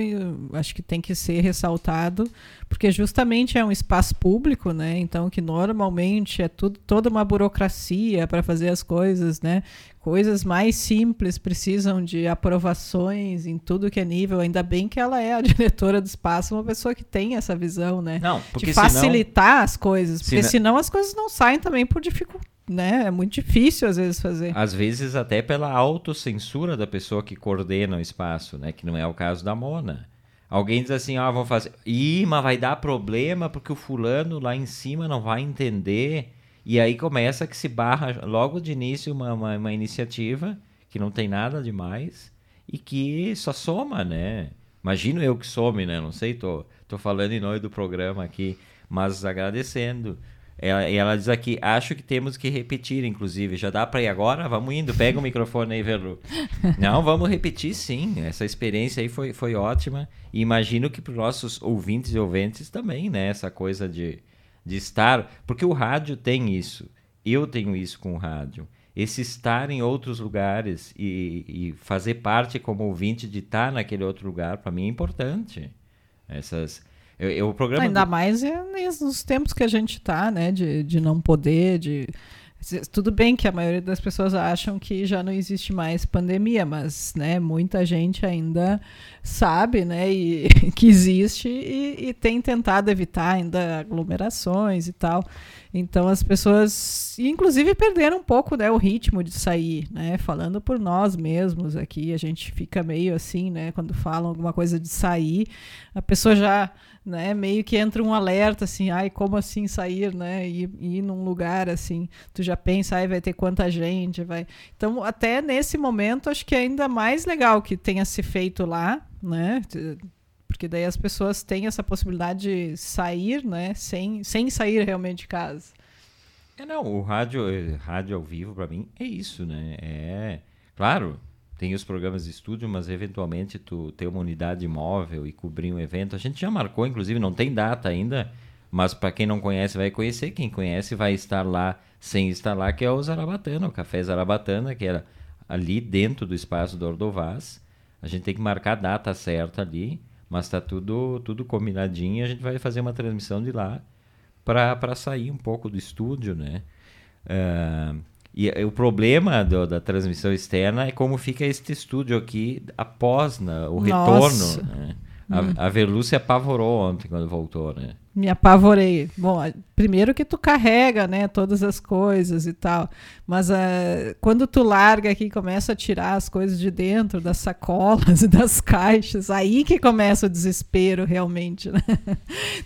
S2: acho que tem que ser ressaltado, porque justamente é um espaço público, né? Então, que normalmente é tudo, toda uma burocracia para fazer as coisas, né? Coisas mais simples precisam de aprovações em tudo que é nível. Ainda bem que ela é a diretora do espaço, uma pessoa que tem essa visão, né?
S1: Não, porque
S2: de facilitar
S1: senão,
S2: as coisas, porque senão, senão as coisas não saem também por dificuldade né? É muito difícil às vezes fazer.
S1: Às vezes até pela autocensura da pessoa que coordena o espaço, né? Que não é o caso da Mona. Alguém diz assim, ah, vou fazer. Ih, mas vai dar problema porque o fulano lá em cima não vai entender. E aí começa que se barra logo de início uma, uma, uma iniciativa que não tem nada demais e que só soma, né? Imagino eu que some, né? Não sei, tô, tô falando em nome do programa aqui, mas agradecendo. Ela, ela diz aqui, acho que temos que repetir, inclusive. Já dá para ir agora? Vamos indo, pega o microfone aí, Verlu. Não, vamos repetir sim. Essa experiência aí foi, foi ótima. E imagino que para os nossos ouvintes e ouvintes também, né? Essa coisa de, de estar. Porque o rádio tem isso. Eu tenho isso com o rádio. Esse estar em outros lugares e, e fazer parte como ouvinte de estar naquele outro lugar, para mim é importante. Essas eu, eu, o programa
S2: Ainda
S1: do...
S2: mais é nos tempos que a gente está, né? De, de não poder, de. Tudo bem que a maioria das pessoas acham que já não existe mais pandemia, mas né, muita gente ainda sabe né, e, que existe e, e, tem tentado evitar ainda aglomerações e tal. Então as pessoas, inclusive, perderam um pouco né, o ritmo de sair, né? Falando por nós mesmos aqui, a gente fica meio assim, né? Quando falam alguma coisa de sair, a pessoa já né? Meio que entra um alerta assim, ai, como assim sair, né? E ir num lugar assim, tu já pensa, ai, vai ter quanta gente, vai. Então, até nesse momento, acho que é ainda mais legal que tenha se feito lá, né? Porque daí as pessoas têm essa possibilidade de sair, né? Sem, sem sair realmente de casa.
S1: É, não, o rádio, rádio ao vivo, para mim, é isso, né? É, claro, tem os programas de estúdio, mas eventualmente tu ter uma unidade móvel e cobrir um evento. A gente já marcou, inclusive, não tem data ainda, mas para quem não conhece vai conhecer, quem conhece vai estar lá sem estar lá, que é o Zarabatana, o Café Zarabatana, que era ali dentro do espaço do Ordovaz. A gente tem que marcar a data certa ali, mas está tudo, tudo combinadinho. A gente vai fazer uma transmissão de lá para sair um pouco do estúdio, né? Uh, e o problema do, da transmissão externa é como fica este estúdio aqui após né, o
S2: Nossa.
S1: retorno. Né? A, hum. a Verlu se apavorou ontem quando voltou, né?
S2: Me apavorei. Bom, primeiro que tu carrega, né, todas as coisas e tal, mas uh, quando tu larga aqui começa a tirar as coisas de dentro das sacolas e das caixas, aí que começa o desespero realmente, né?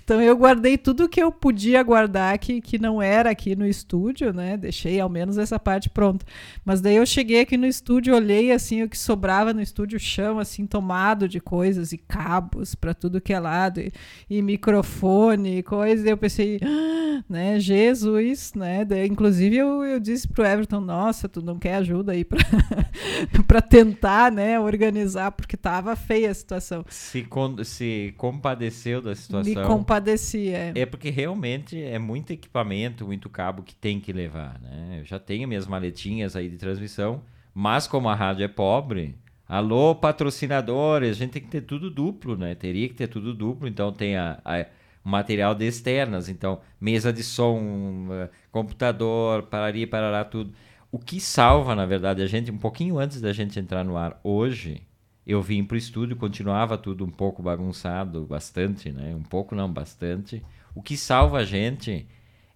S2: Então eu guardei tudo que eu podia guardar que, que não era aqui no estúdio, né? Deixei ao menos essa parte pronta. Mas daí eu cheguei aqui no estúdio, olhei assim o que sobrava no estúdio, chão assim tomado de coisas e cabos para tudo que é lado e, e microfone e coisa, e eu pensei, ah, né? Jesus, né? Daí, inclusive eu, eu disse pro Everton, nossa, tu não quer ajuda aí para tentar, né, organizar, porque tava feia a situação.
S1: Se, se compadeceu da situação.
S2: Me compadeci, é.
S1: É porque realmente é muito equipamento, muito cabo que tem que levar, né? Eu já tenho minhas maletinhas aí de transmissão, mas como a rádio é pobre, Alô, patrocinadores, a gente tem que ter tudo duplo, né? Teria que ter tudo duplo, então tem a, a material de externas, então mesa de som, eh, computador, pararia, parará, tudo. O que salva, na verdade, a gente, um pouquinho antes da gente entrar no ar hoje, eu vim para o estúdio, continuava tudo um pouco bagunçado, bastante, né? Um pouco não, bastante. O que salva a gente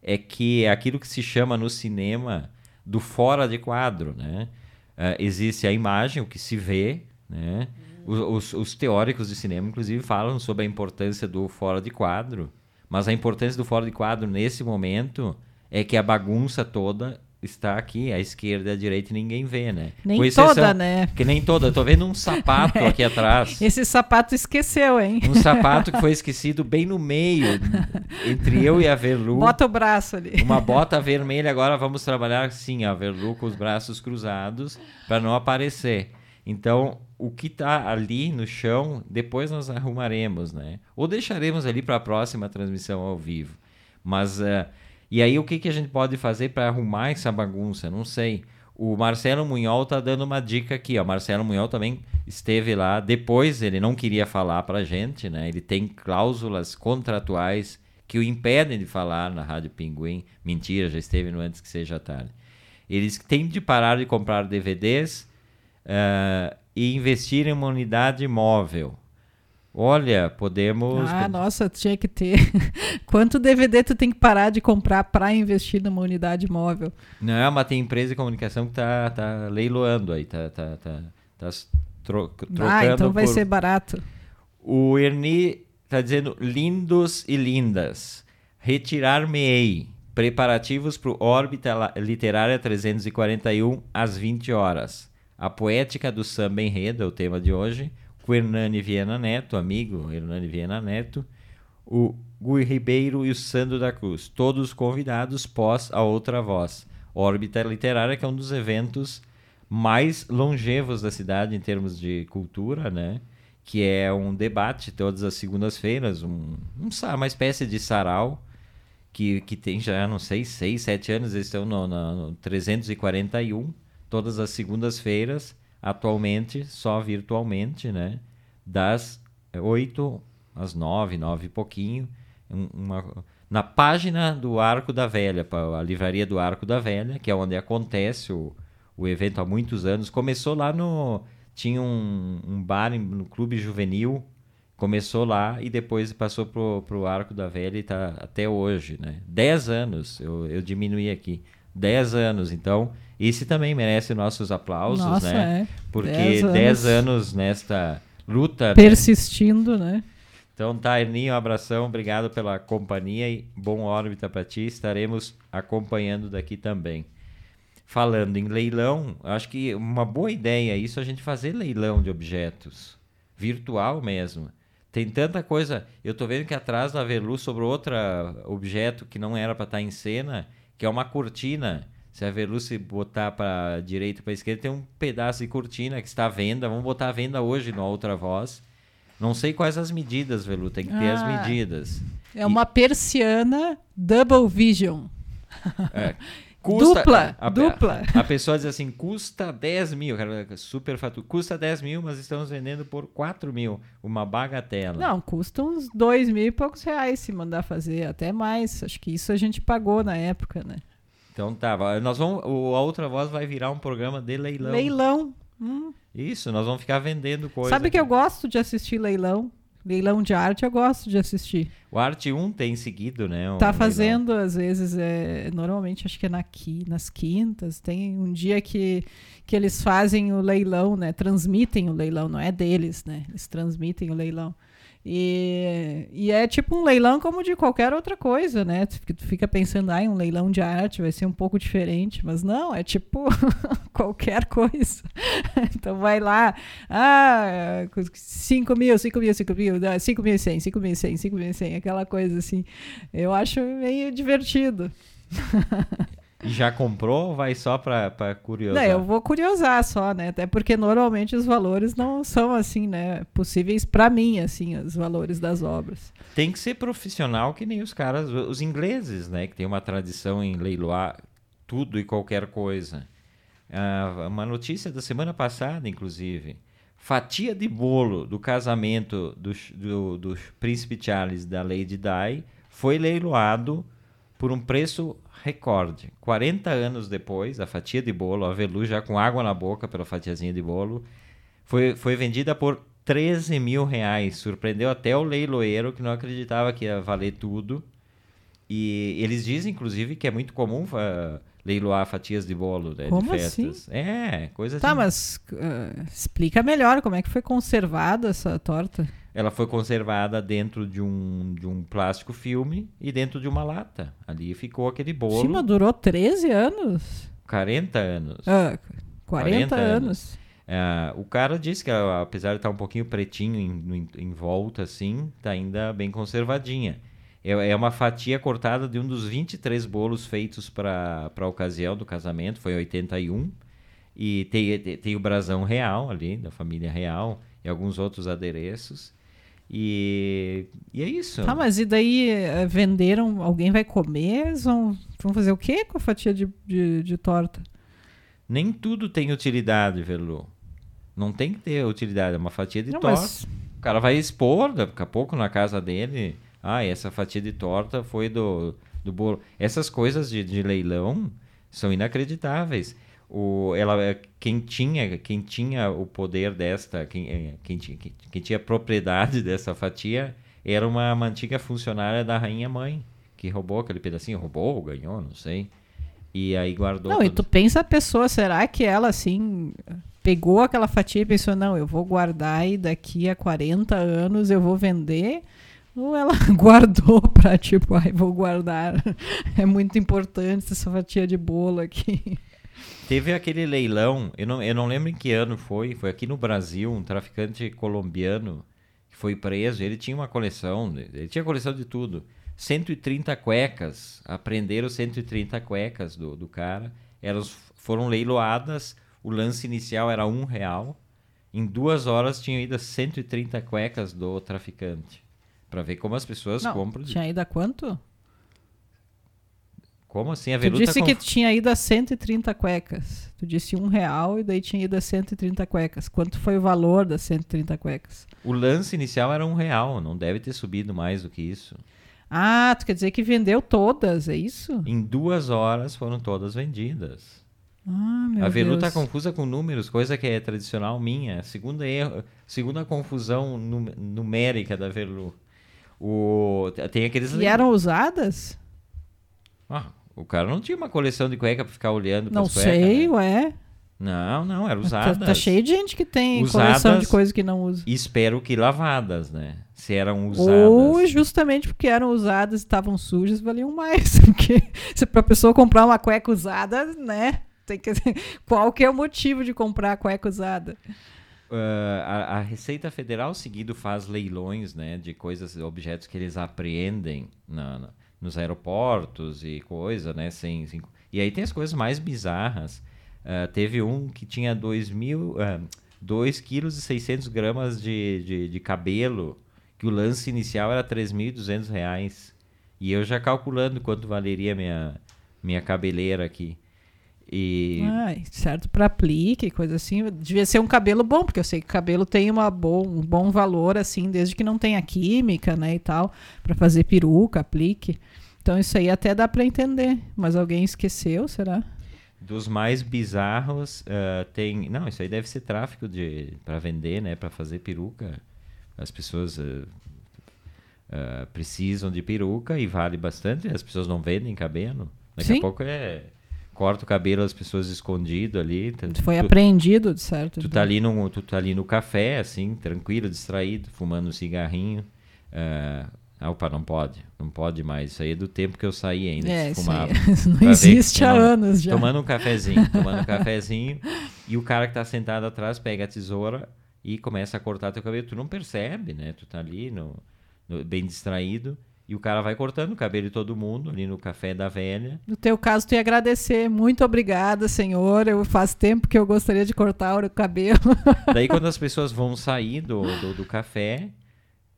S1: é que é aquilo que se chama no cinema do fora de quadro, né? Uh, existe a imagem, o que se vê, né? Os, os, teóricos de cinema, inclusive, falam sobre a importância do fora de quadro. Mas a importância do fora de quadro nesse momento é que a bagunça toda está aqui, à esquerda e à direita e ninguém vê, né?
S2: Nem exceção, toda, né?
S1: Que nem toda. Eu tô vendo um sapato aqui atrás.
S2: Esse sapato esqueceu, hein?
S1: Um sapato que foi esquecido bem no meio, entre eu e a Verlu.
S2: Bota o braço ali.
S1: Uma bota vermelha. Agora vamos trabalhar, sim, a Verlu com os braços cruzados para não aparecer. Então, o que está ali no chão, depois nós arrumaremos, né? Ou deixaremos ali para a próxima transmissão ao vivo. Mas, uh, e aí o que, que a gente pode fazer para arrumar essa bagunça? Não sei. O Marcelo Munhol tá dando uma dica aqui, ó. Marcelo Munhol também esteve lá. Depois ele não queria falar para a gente, né? Ele tem cláusulas contratuais que o impedem de falar na Rádio Pinguim. Mentira, já esteve no Antes que Seja Tarde. Eles têm de parar de comprar DVDs uh, e investir em uma unidade móvel. Olha, podemos.
S2: Ah, nossa, tinha que ter. Quanto DVD tu tem que parar de comprar para investir numa unidade móvel?
S1: Não, mas tem empresa de comunicação que tá, tá leiloando aí, tá, tá, tá, tá tro trocando.
S2: Ah, então vai
S1: por...
S2: ser barato.
S1: O Erni tá dizendo lindos e lindas. Retirar-me-ei. Preparativos para o Órbita Literária 341 às 20 horas. A poética do samba enredo é o tema de hoje com Hernani Viana Neto, amigo Hernani Viana Neto, o Gui Ribeiro e o Sandro da Cruz, todos convidados pós a outra voz. Órbita Literária, que é um dos eventos mais longevos da cidade em termos de cultura, né? Que é um debate todas as segundas-feiras, um, um, uma espécie de sarau que, que tem já, não sei, seis, sete anos, eles estão no, no, no 341, todas as segundas-feiras atualmente só virtualmente, né? Das 8 às 9, 9 e pouquinho, uma, na página do Arco da Velha, a livraria do Arco da Velha, que é onde acontece o, o evento há muitos anos. Começou lá no. Tinha um, um bar no Clube Juvenil, começou lá e depois passou pro, pro Arco da Velha e está até hoje, né? 10 anos, eu, eu diminuí aqui. 10 anos, então esse também merece nossos aplausos,
S2: Nossa,
S1: né?
S2: É.
S1: Porque 10 anos. anos. nesta luta. né?
S2: Persistindo, né? né?
S1: Então tá, Erninho, um abração, obrigado pela companhia e bom órbita para ti. Estaremos acompanhando daqui também. Falando em leilão, acho que uma boa ideia é isso a gente fazer leilão de objetos, virtual mesmo. Tem tanta coisa. Eu tô vendo que atrás da Velu sobre outro objeto que não era para estar tá em cena, que é uma cortina se a Veluce botar para direita para esquerda, tem um pedaço de cortina que está à venda. Vamos botar à venda hoje no Outra Voz. Não sei quais as medidas, Velu, tem que ter ah, as medidas.
S2: É e... uma persiana Double Vision.
S1: É. Custa,
S2: dupla,
S1: a, a,
S2: dupla.
S1: A, a, pessoa diz assim, custa 10 mil, super fatura. Custa 10 mil, mas estamos vendendo por 4 mil, uma bagatela.
S2: Não, custa uns 2 mil e poucos reais se mandar fazer, até mais. Acho que isso a gente pagou na época, né?
S1: Então tá, nós vamos, a outra voz vai virar um programa de leilão.
S2: Leilão. Hum.
S1: Isso, nós vamos ficar vendendo coisas.
S2: Sabe que eu gosto de assistir leilão? Leilão de arte eu gosto de assistir.
S1: O Arte 1 tem seguido, né?
S2: Um tá fazendo, leilão. às vezes, é, normalmente acho que é na, nas quintas. Tem um dia que, que eles fazem o leilão, né? Transmitem o leilão, não é deles, né? Eles transmitem o leilão. E, e é tipo um leilão como de qualquer outra coisa, né? Tu, tu fica pensando, ah, um leilão de arte vai ser um pouco diferente, mas não, é tipo qualquer coisa. então vai lá, ah, 5 mil, 5 mil, 5 mil, 5 mil e 100, 5 mil e 100, 5 mil e 100, aquela coisa assim. Eu acho meio divertido.
S1: Já comprou ou vai só para curiosar?
S2: Não, eu vou curiosar só, né? Até porque normalmente os valores não são assim, né? Possíveis para mim, assim, os valores das obras.
S1: Tem que ser profissional que nem os caras, os ingleses, né? Que tem uma tradição em leiloar tudo e qualquer coisa. Ah, uma notícia da semana passada, inclusive. Fatia de bolo do casamento do, do, do príncipe Charles da Lady Di foi leiloado por um preço recorde. 40 anos depois, a fatia de bolo, a Velu já com água na boca pela fatiazinha de bolo, foi, foi vendida por 13 mil reais. Surpreendeu até o leiloeiro que não acreditava que ia valer tudo. E eles dizem, inclusive, que é muito comum uh, leiloar fatias de bolo né,
S2: como
S1: de festas.
S2: Assim?
S1: É, coisa
S2: Tá,
S1: assim.
S2: mas uh, explica melhor como é que foi conservada essa torta.
S1: Ela foi conservada dentro de um, de um plástico filme e dentro de uma lata. Ali ficou aquele bolo.
S2: Sim, mas durou 13 anos.
S1: 40 anos.
S2: Ah, 40, 40 anos. anos.
S1: É, o cara disse que, apesar de estar um pouquinho pretinho em, em, em volta, assim, tá ainda bem conservadinha. É, é uma fatia cortada de um dos 23 bolos feitos para a ocasião do casamento, foi 81. E tem, tem, tem o brasão real ali, da família real, e alguns outros adereços. E, e é isso.
S2: Tá, mas e daí eh, venderam? Alguém vai comer? Eles vão, vão fazer o quê com a fatia de, de, de torta?
S1: Nem tudo tem utilidade, Velu. Não tem que ter utilidade, é uma fatia de
S2: Não,
S1: torta.
S2: mas-
S1: O cara vai expor daqui a pouco na casa dele. Ah, essa fatia de torta foi do, do bolo. Essas coisas de, de leilão são inacreditáveis. O, ela, é, quem, tinha, quem tinha o poder desta, quem, eh, quem, tinha, quem, quem tinha propriedade dessa fatia, era uma, uma antiga funcionária da rainha mãe, que roubou aquele pedacinho. Roubou, ganhou, não sei. E aí guardou.
S2: Não, e
S1: tudo.
S2: tu pensa a pessoa, será que ela assim pegou aquela fatia e pensou, não, eu vou guardar e daqui a 40 anos eu vou vender? Ou ela guardou pra tipo, ai, vou guardar. É muito importante essa fatia de bolo aqui.
S1: Teve aquele leilão, eu não, eu não lembro em que ano foi, foi aqui no Brasil, um traficante colombiano que foi preso, ele tinha uma coleção, ele tinha coleção de tudo. 130 cuecas, apreenderam 130 cuecas do, do cara, elas foram leiloadas, o lance inicial era um real, em duas horas tinham ido 130 cuecas do traficante. Pra ver como as pessoas
S2: Não,
S1: compram.
S2: tinha ido a quanto?
S1: Como assim? A
S2: Tu
S1: Veluta
S2: disse
S1: conf-
S2: que tinha ido a 130 cuecas. Tu disse um real e daí tinha ido a 130 cuecas. Quanto foi o valor das 130 cuecas?
S1: O lance inicial era um real, não deve ter subido mais do que isso.
S2: Ah, tu quer dizer que vendeu todas, é isso?
S1: Em duas horas foram todas vendidas.
S2: Ah, meu
S1: a Velu tá
S2: Deus.
S1: confusa com números, coisa que é tradicional minha. Segunda erro, segunda confusão num- numérica da Velu. O, tem aqueles.
S2: E eram usadas?
S1: Ah, o cara não tinha uma coleção de cueca pra ficar olhando
S2: Não
S1: pras cuecas,
S2: sei,
S1: né?
S2: ué.
S1: Não, não, eram
S2: Tá,
S1: usadas.
S2: tá cheio de gente que tem coleção de
S1: Usadas.
S2: coisa que não usa.
S1: Espero que lavadas, né? Se eram usadas.
S2: Ou justamente porque eram usadas e estavam sujas, valiam mais. Porque se pra pessoa comprar uma cueca usada, né? Tem que... Qual que é o motivo de comprar a cueca usada?
S1: Ah, a, a Receita Federal seguido faz leilões, né, de coisas, objetos que eles apreendem na, na- nos aeroportos e coisa, né, sem, sem- e aí tem as coisas mais bizarras. Ah, teve um que tinha 2 mil, ah, 2 quilos e 600 gramas de, de, de cabelo, que o lance inicial era 3.200 reais. E eu já calculando quanto valeria minha, minha cabeleira aqui. E
S2: Ai, certo para aplique, coisa assim. Devia ser um cabelo bom, porque eu sei que cabelo tem uma bom, um bom valor, assim, desde que não tenha química, né, e tal, para fazer peruca, aplique. Então isso aí até dá para entender. Mas alguém esqueceu, será?
S1: Dos mais bizarros, ah, tem. Não, isso aí deve ser tráfico de para vender, né? Para fazer peruca. As pessoas ah, ah, precisam de peruca e vale bastante. As pessoas não vendem cabelo. Daqui
S2: Sim.
S1: a pouco é. Corta o cabelo as pessoas escondido ali. Tu-
S2: Foi
S1: tu,
S2: apreendido, de certo.
S1: tu tá ali no, tu tá ali no café, assim, tranquilo, distraído, fumando um cigarrinho. Ah, opa, não pode. Não pode mais. Isso aí é do tempo que eu saí ainda.
S2: É,
S1: que fumava.
S2: isso não
S1: ver
S2: existe
S1: que
S2: há
S1: não-
S2: anos já.
S1: Tomando um cafezinho, tomando um cafezinho. E o cara que tá sentado atrás pega a tesoura e começa a cortar teu cabelo. Tu não percebe, né? Tu tá ali no, no- bem distraído. E o cara vai cortando o cabelo de todo mundo ali no café da velha.
S2: No teu caso, tu ia agradecer. Muito obrigada, senhor. Eu faz tempo que eu gostaria de cortar o cabelo.
S1: Daí quando as pessoas vão sair do, do, do café,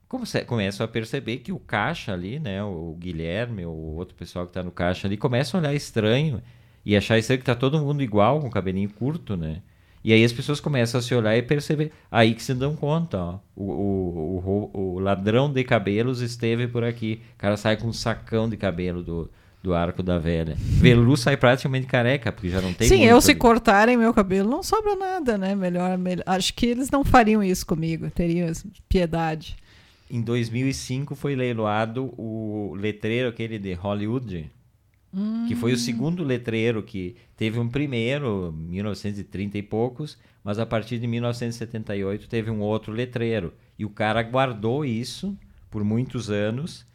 S1: come- começam a perceber que o caixa ali, né? O Guilherme, o outro pessoal que tá no caixa ali, começam a olhar estranho e achar estranho que tá todo mundo igual, com o cabelinho curto, né? E aí as pessoas começam a se olhar e perceber. Aí que se dão conta, ó. O, o, o, o ladrão de cabelos esteve por aqui. O cara sai com um sacão de cabelo do, do arco da velha. Velu sai praticamente careca, porque já não tem
S2: Sim, eu se
S1: ali.
S2: cortarem meu cabelo, não sobra nada, né? Melhor, melhor. Acho que eles não fariam isso comigo. Teriam piedade.
S1: Em 2005 foi leiloado o letreiro aquele de Hollywood, que foi o segundo letreiro que teve um primeiro, 1930 e poucos, mas a partir de 1978 teve um outro letreiro. E o cara guardou isso por muitos anos.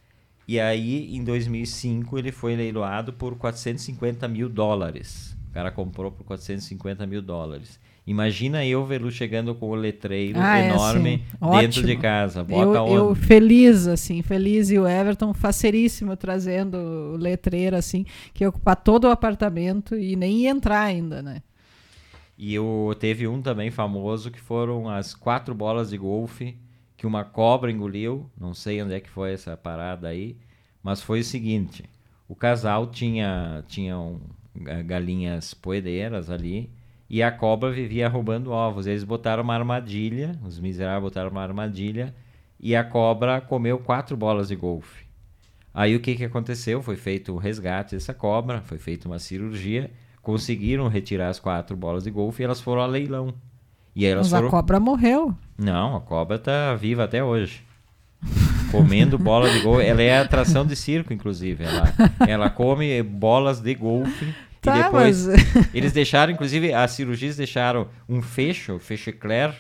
S1: E aí, em 2005, ele foi leiloado por 450 mil dólares. O cara comprou por 450 mil dólares. Imagina eu, Velu, chegando com o letreiro
S2: Ah, é,
S1: enorme
S2: sim.
S1: dentro de casa.
S2: Eu,
S1: Bota
S2: eu
S1: onde?
S2: feliz, assim, feliz. E o Everton faceríssimo trazendo o letreiro, assim, que ia ocupar todo o apartamento e nem ia entrar ainda, né?
S1: E o, teve um também famoso que foram as quatro bolas de golfe que uma cobra engoliu. Não sei onde é que foi essa parada aí, mas foi o seguinte: o casal tinha tinham ga- galinhas poedeiras ali e a cobra vivia roubando ovos. Eles botaram uma armadilha, os miseráveis botaram uma armadilha e a cobra comeu quatro bolas de golfe. Aí o que, que aconteceu? Foi feito o resgate dessa cobra, foi feita uma cirurgia, conseguiram retirar as quatro bolas de golfe e elas foram a leilão. E elas
S2: Mas
S1: foram.
S2: a cobra morreu.
S1: Não, a cobra tá viva até hoje. Comendo bola de golfe. Ela é atração de circo, inclusive. Ela, ela come bolas de golfe.
S2: Tá,
S1: e depois.
S2: mas-
S1: Eles deixaram, inclusive, as cirurgias deixaram um fecho, fecho eclair.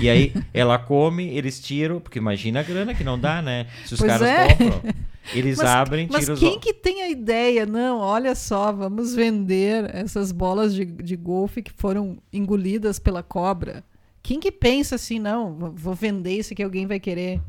S1: E aí ela come, eles tiram, porque imagina a grana que não dá, né? Se os
S2: Pois
S1: caras
S2: é.
S1: compram. Eles
S2: Mas-
S1: abrem,
S2: Mas
S1: tiram os.
S2: quem que tem a ideia? Não, olha só, vamos vender essas bolas de, de golfe que foram engolidas pela cobra. Quem que pensa assim, não, vou vender isso que alguém vai querer?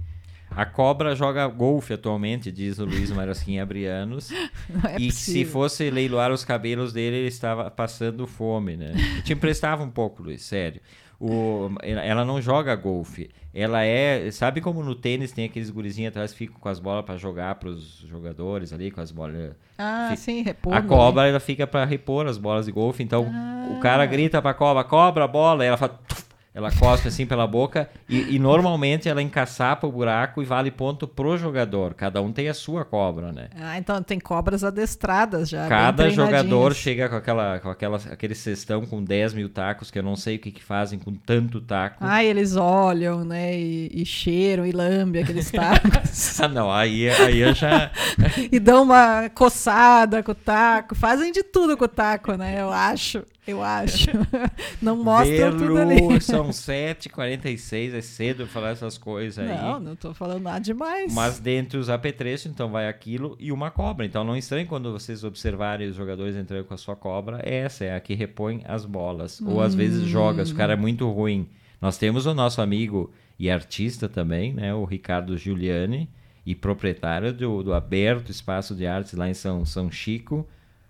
S1: A cobra joga golfe atualmente, diz o Luiz Marasquim Abrianos.
S2: É
S1: e se
S2: possível.
S1: fosse leiloar os cabelos dele, ele estava passando fome, né? Eu te emprestava um pouco, Luiz, sério. O, ela não joga golfe. Ela é. Sabe como no tênis tem aqueles gurizinhos atrás que ficam com as bolas para jogar para os jogadores ali, com as bolas.
S2: Ah,
S1: Fi-
S2: sim, repor.
S1: A cobra, ela fica para repor as bolas de golfe. Então, o cara grita pra cobra, cobra a bola, e ela fala. "Tuf", Ela cospe assim pela boca e, e normalmente ela encaçapa o buraco e vale ponto pro jogador. Cada um tem a sua cobra, né?
S2: Ah, então tem cobras adestradas já.
S1: Cada jogador chega com, aquela, com aquela, aquele cestão com 10 mil tacos, que eu não sei o que, que fazem com tanto taco.
S2: Ah, eles olham, né? E, e cheiram e lambem aqueles tacos.
S1: Ah, não, aí, aí eu já.
S2: e dão uma coçada com o taco. Fazem de tudo com o taco, né? Eu acho. Eu acho. Não mostram tudo ali.
S1: São 7h46, é cedo falar essas coisas aí.
S2: Não, não tô falando nada demais.
S1: Mas dentre os apetrechos, então vai aquilo e uma cobra. Então não estranhe quando vocês observarem os jogadores entrando com a sua cobra. Essa é a que repõe as bolas. Ou às vezes joga, se o cara é muito ruim. Nós temos o nosso amigo e artista também, né? O Ricardo Giuliani, e proprietário do, do Aberto Espaço de Artes lá em São, São Chico,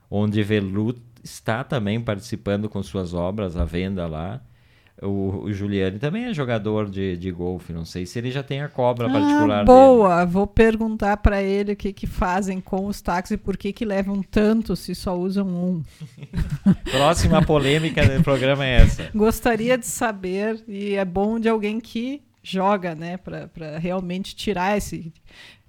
S1: onde Velu está também participando com suas obras à venda lá. O, o Giuliani também é jogador de, de golfe. Não sei se ele já tem a cobra particular
S2: ah,
S1: dele.
S2: boa, vou perguntar pra ele o que que fazem com os táxis e por que que levam tanto se só usam um.
S1: Próxima polêmica do programa é essa.
S2: Gostaria de saber e é bom de alguém que joga, né, pra realmente tirar esse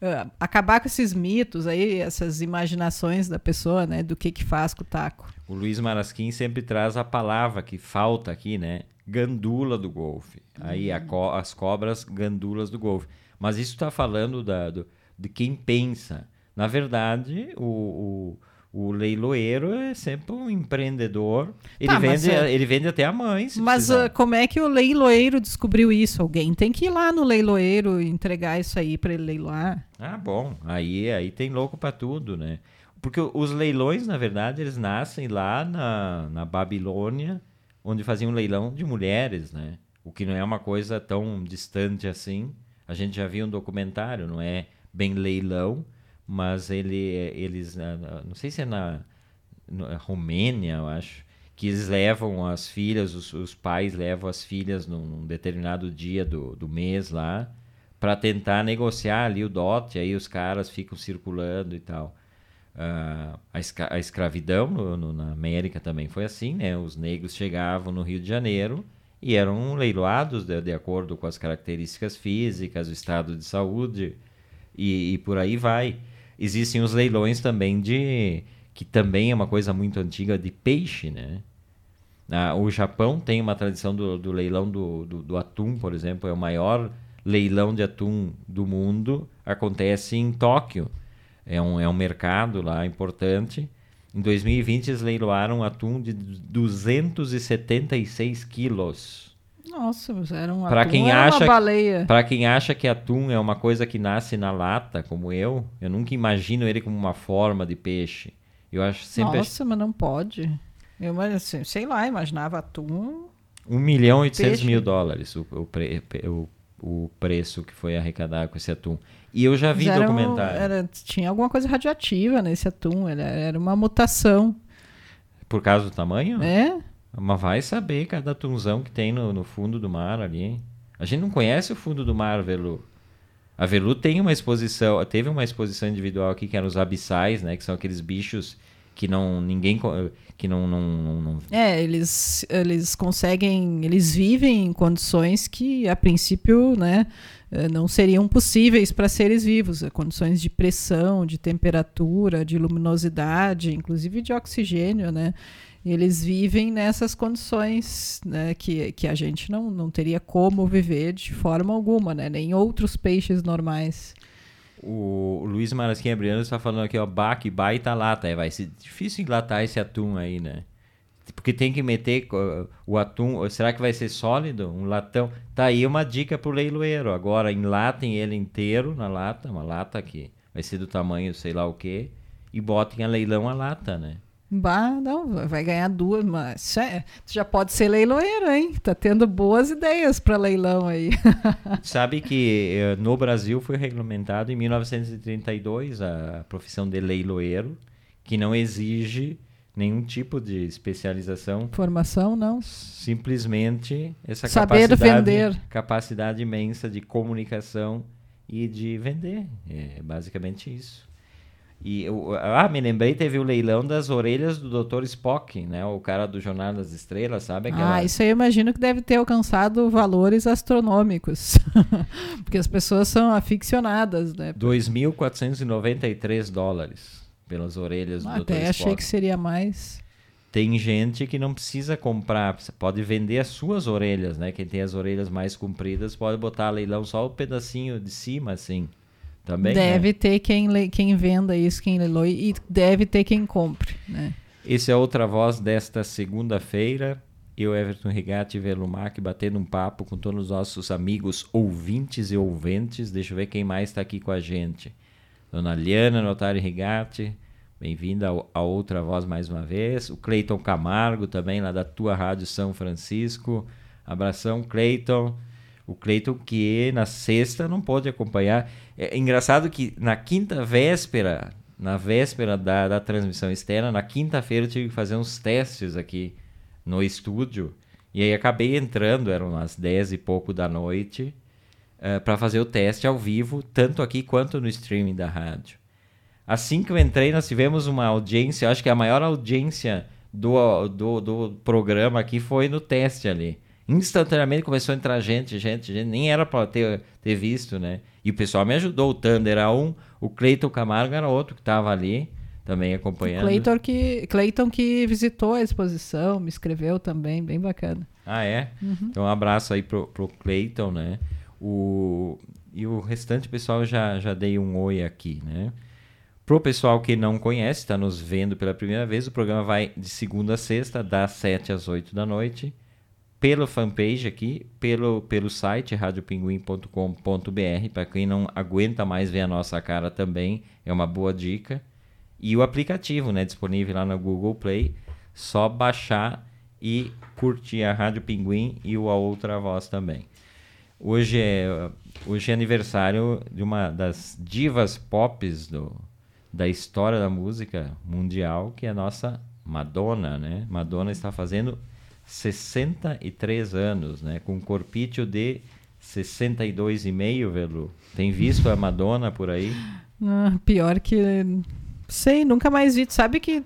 S2: ah, acabar com esses mitos aí, essas imaginações da pessoa, né, do que que faz com o taco.
S1: O Luiz Marasquim sempre traz a palavra que falta aqui, né? Gandula do golfe. Aí a co- as cobras gandulas do golfe. Mas isso está falando da, do- de quem pensa. Na verdade, o, o, o leiloeiro é sempre um empreendedor. Ele,
S2: Tá,
S1: vende,
S2: é-
S1: ele vende até a mãe,
S2: Mas ah, como é que o leiloeiro descobriu isso? Alguém tem que ir lá no leiloeiro e entregar isso aí para ele leiloar.
S1: Ah, bom. Aí, aí tem louco pra tudo, né? Porque os leilões, na verdade, eles nascem lá na, na Babilônia, onde faziam leilão de mulheres, né? O que não é uma coisa tão distante assim. A gente já viu um documentário, não é bem leilão, mas ele, eles, na- na- não sei se é na, na Romênia, eu acho, que eles levam as filhas, os, os pais levam as filhas num, determinado dia do, do mês lá, para tentar negociar ali o dote, aí os caras ficam circulando e tal. Ah, a, a escravidão no- no- na América também foi assim, né? Os negros chegavam no Rio de Janeiro e eram leiloados de, de acordo com as características físicas, o estado de saúde e, e por aí vai. Existem os leilões também de que também é uma coisa muito antiga de peixe, né? Ah, o Japão tem uma tradição do, do leilão do, do, do atum, por exemplo, é o maior leilão de atum do mundo, acontece em Tóquio. É um, é um mercado lá importante. Em 2020 eles leiloaram atum de 276 quilos.
S2: Nossa, era um
S1: Pra
S2: atum,
S1: quem acha-
S2: uma baleia.
S1: Para quem acha que atum é uma coisa que nasce na lata, como eu, eu nunca imagino ele como uma forma de peixe. Eu acho sempre
S2: Nossa, mas não pode. Eu, assim, sei lá, imaginava atum.
S1: 1 milhão e 800
S2: Peixe.
S1: mil dólares o, o, pre- o, o preço que foi arrecadado com esse atum. E eu já vi
S2: mas era um-
S1: documentário.
S2: era- tinha alguma coisa radioativa nesse atum. Era, era uma mutação.
S1: Por causa do tamanho?
S2: É?
S1: Mas vai saber cada tunzão que tem no, no fundo do mar ali. A gente não conhece o fundo do mar, Velu. A Velu tem uma exposição, teve uma exposição individual aqui que eram os abissais, né? Que são aqueles bichos que não ninguém que não não, não, não-
S2: É, eles, eles conseguem, eles vivem em condições que, a princípio, né, eh, não seriam possíveis para seres vivos, eh, condições de pressão, de temperatura, de luminosidade, inclusive de oxigênio, né? Eles vivem nessas condições né, que, que a gente não, não teria como viver de forma alguma, né? Nem outros peixes normais.
S1: o Luiz Marasquinha Briano está falando aqui, ó, bah, que baita lata. É, vai ser difícil enlatar esse atum aí, né? Porque tem que meter o atum. Será que vai ser sólido? Um latão? Tá aí uma dica pro leiloeiro. Agora, enlatem ele inteiro na lata, uma lata que vai ser do tamanho sei lá o quê, e botem a leilão a lata, né?
S2: Bah, não, vai ganhar duas, mas é- já pode ser leiloeiro, hein? Tá tendo boas ideias para leilão aí.
S1: Sabe que eh, no Brasil foi regulamentado em 1932 a profissão de leiloeiro, que não exige nenhum tipo de especialização,
S2: Formação, não.
S1: simplesmente essa
S2: Saber
S1: capacidade,
S2: vender.
S1: capacidade imensa de comunicação e de vender. É basicamente isso. E eu, ah, me lembrei, teve o leilão das orelhas do Dr. Spock, né? O cara do Jornal das Estrelas, sabe? Aquela...
S2: Ah, isso aí eu imagino que deve ter alcançado valores astronômicos. Porque as pessoas são aficionadas, né?
S1: 2.493 dólares pelas orelhas do Dr.
S2: Até achei
S1: Spock.
S2: que seria mais.
S1: Tem gente que não precisa comprar, você pode vender as suas orelhas, né? Quem tem as orelhas mais compridas pode botar leilão só o pedacinho de cima, assim. Também, né?
S2: deve ter quem, le- quem venda isso, quem leiloe, e deve ter quem compre, né?
S1: Esse é outra voz desta segunda-feira. Eu, Everton Rigatti e Velumac, batendo um papo com todos os nossos amigos ouvintes e ouventes. Deixa eu ver quem mais está aqui com a gente. Dona Liana Notari Rigatti, bem-vinda a outra voz mais uma vez. O Cleiton Camargo, também lá da tua Rádio São Francisco. Abração, Cleiton. O Cleiton que na sexta não pôde acompanhar. É engraçado que na quinta véspera, na véspera da, da transmissão externa, na quinta-feira eu tive que fazer uns testes aqui no estúdio. E aí acabei entrando, eram umas 10 e pouco da noite, para fazer o teste ao vivo, tanto aqui quanto no streaming da rádio. Assim que eu entrei, nós tivemos uma audiência, acho que a maior audiência do, do, do programa aqui foi no teste ali. Instantaneamente começou a entrar gente, gente, gente, nem era para ter, ter visto, né? E o pessoal me ajudou. O Thunder era um, o Cleiton Camargo era outro que estava ali, também acompanhando.
S2: Cleiton que, Cleiton que visitou a exposição, me escreveu também, bem bacana.
S1: Ah, é? Então, um abraço aí pro, pro Cleiton, né? O, e o restante pessoal já, já dei um oi aqui, né? Pro pessoal que não conhece, está nos vendo pela primeira vez, o programa vai de segunda a sexta, das 7 às 8 da noite, pelo fanpage aqui, pelo, pelo site radiopinguim.com.br, para quem não aguenta mais ver a nossa cara também, é uma boa dica. E o aplicativo, né, disponível lá no Google Play, só baixar e curtir a Rádio Pinguim e o A Outra Voz também. Hoje é, hoje é aniversário de uma das divas pop do, da história da música mundial, que é a nossa Madonna, né? Madonna está fazendo 63 anos, né? Com um corpício de 62,5, Velu. Tem visto a Madonna por aí?
S2: Ah, pior que. Sei, nunca mais vi. Sabe que,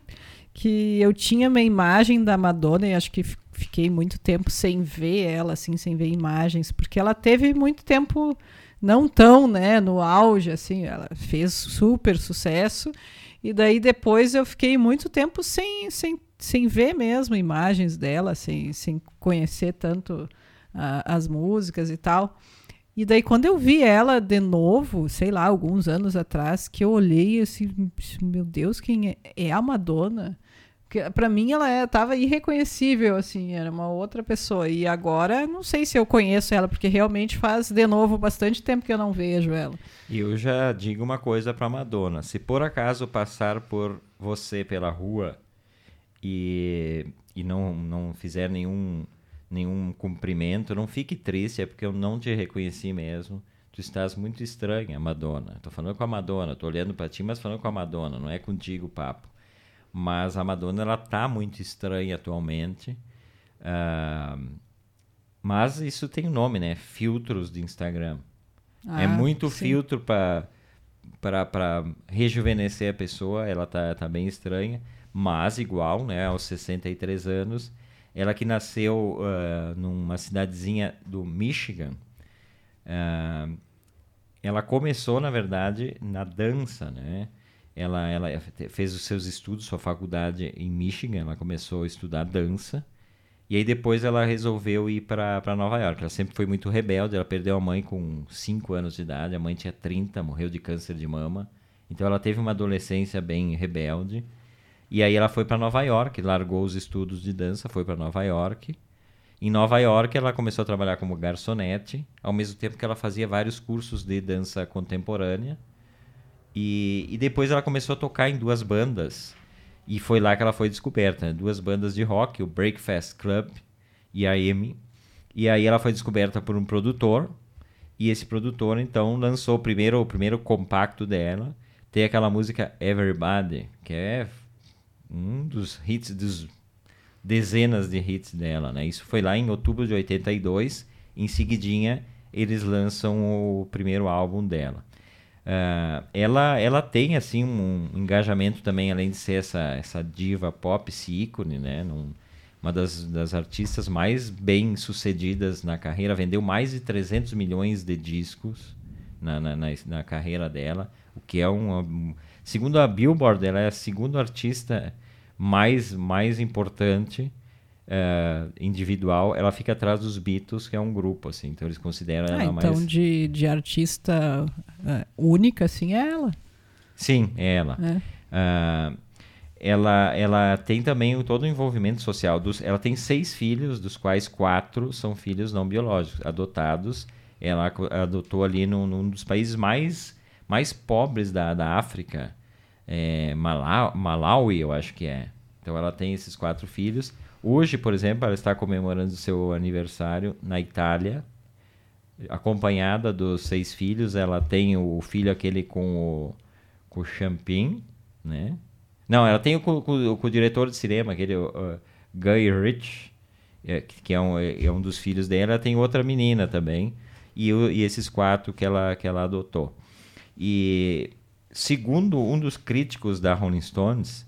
S2: que eu tinha minha imagem da Madonna e acho que fi- fiquei muito tempo sem ver ela, assim, sem ver imagens, porque ela teve muito tempo não tão, né, no auge, assim, ela fez super sucesso. E daí depois eu fiquei muito tempo sem, sem, sem ver mesmo imagens dela, sem, sem conhecer tanto ah, as músicas e tal. E daí, quando eu vi ela de novo, sei lá, alguns anos atrás, que eu olhei assim, meu Deus, quem é? É a Madonna? Pra mim ela é, tava irreconhecível, assim, era uma outra pessoa. E agora, não sei se eu conheço ela, porque realmente faz de novo bastante tempo que eu não vejo ela.
S1: E eu já digo uma coisa para Madonna: se por acaso passar por você pela rua e, e não, não fizer nenhum, nenhum cumprimento, não fique triste, é porque eu não te reconheci mesmo. Tu estás muito estranha, Madonna. Tô falando com a Madonna, tô olhando para ti, mas falando com a Madonna, não é contigo o papo. Mas a Madonna ela tá muito estranha atualmente. Ah, mas isso tem um nome, né? Filtros de Instagram. é
S2: Ah,
S1: muito
S2: sim.
S1: filtro para para rejuvenescer a pessoa, ela tá, tá bem estranha, mas igual, né, aos 63 anos, ela que nasceu ah, numa cidadezinha do Michigan, ah, ela começou, na verdade, na dança, né? Ela, ela fez os seus estudos, sua faculdade em Michigan, ela começou a estudar dança, e aí depois ela resolveu ir para Nova York. Ela sempre foi muito rebelde, ela perdeu a mãe com 5 anos de idade, a mãe tinha 30, morreu de câncer de mama. Então ela teve uma adolescência bem rebelde. E aí ela foi para Nova York, largou os estudos de dança, foi para Nova York. Em Nova York ela começou a trabalhar como garçonete, ao mesmo tempo que ela fazia vários cursos de dança contemporânea. E, e depois ela começou a tocar em duas bandas. E foi lá que ela foi descoberta. né? Duas bandas de rock, o Breakfast Club e a Amy. E aí ela foi descoberta por um produtor. E esse produtor, então, lançou primeiro o primeiro compacto dela. Tem aquela música Everybody, que é um dos hits, dos dezenas de hits dela, né? Isso foi lá em outubro de 82. Em seguidinha, eles lançam o primeiro álbum dela. Ah, ela, ela tem assim um engajamento também, além de ser essa, essa diva pop, esse ícone, né? Num- uma das, das artistas mais bem sucedidas na carreira, vendeu mais de 300 milhões de discos na, na, na, na carreira dela, o que é um, um- segundo a Billboard, ela é a segunda artista mais mais importante eh, individual. Ela fica atrás dos Beatles, que é um grupo assim, então eles consideram
S2: Ah,
S1: ela
S2: então
S1: mais
S2: de, de artista é, única, assim, é ela.
S1: Sim, é ela.
S2: né?
S1: Ah, ela, ela tem também todo o envolvimento social. Dos, ela tem seis filhos, dos quais quatro são filhos não biológicos, adotados. Ela adotou ali num, num dos países mais, mais pobres da, da África, é, Malawi, eu acho que é. Então ela tem esses quatro filhos. Hoje, por exemplo, ela está comemorando o seu aniversário na Itália, acompanhada dos seis filhos. Ela tem o filho aquele com o, com o Champin, né? Não, ela tem o com, com- o diretor de cinema, aquele uh, Guy Ritchie, é, que é um, é um dos filhos dela. Ela tem outra menina também. E, e esses quatro que ela, que ela adotou. E segundo um dos críticos da Rolling Stones,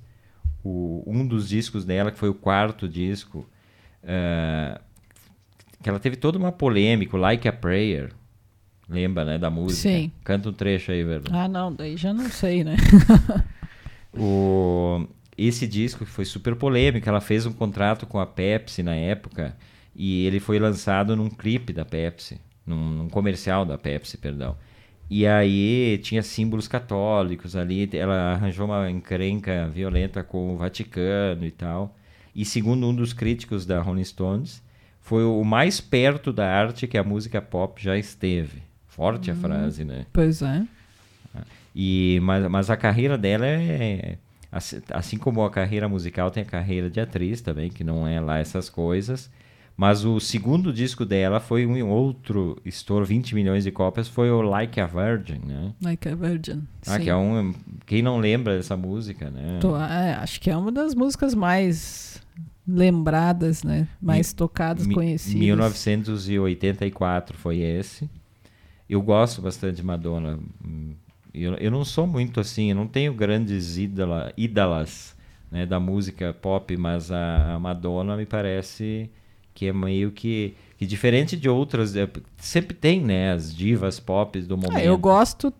S1: o- um dos discos dela, que foi o quarto disco, eh, que ela teve toda uma polêmica, Like a Prayer. Lembra, né, da música?
S2: Sim.
S1: Canta um trecho aí, Verda.
S2: Ah, não, daí já não sei, né?
S1: O, esse disco que foi super polêmico, ela fez um contrato com a Pepsi na época e ele foi lançado num clipe da Pepsi, num, num comercial da Pepsi, perdão. E aí tinha símbolos católicos ali, ela arranjou uma encrenca violenta com o Vaticano e tal. E segundo um dos críticos da Rolling Stones, foi o mais perto da arte que a música pop já esteve. Forte a frase, né?
S2: Pois é.
S1: E, mas, mas a carreira dela é. Assim, assim como a carreira musical, tem a carreira de atriz também, que não é lá essas coisas. Mas o segundo disco dela foi um outro estouro, 20 milhões de cópias, foi o Like a Virgin, né?
S2: Like a Virgin.
S1: Ah,
S2: sim.
S1: que é um. Quem não lembra dessa música, né?
S2: Tô- é, acho que é uma das músicas mais lembradas, né? Mais tocadas,
S1: Mi-
S2: conhecidas.
S1: 1984 foi esse. Eu gosto bastante de Madonna. Eu, eu não sou muito assim, eu não tenho grandes ídola, ídolas né, da música pop, mas a, a Madonna me parece que é meio que, que diferente de outras. é, sempre tem, né, as divas pop do momento.
S2: Ah, eu gosto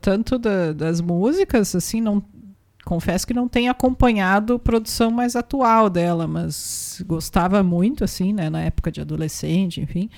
S2: tanto da- das músicas, assim, não confesso que não tenho acompanhado produção mais atual dela, mas gostava muito, assim, né, na época de adolescente, enfim.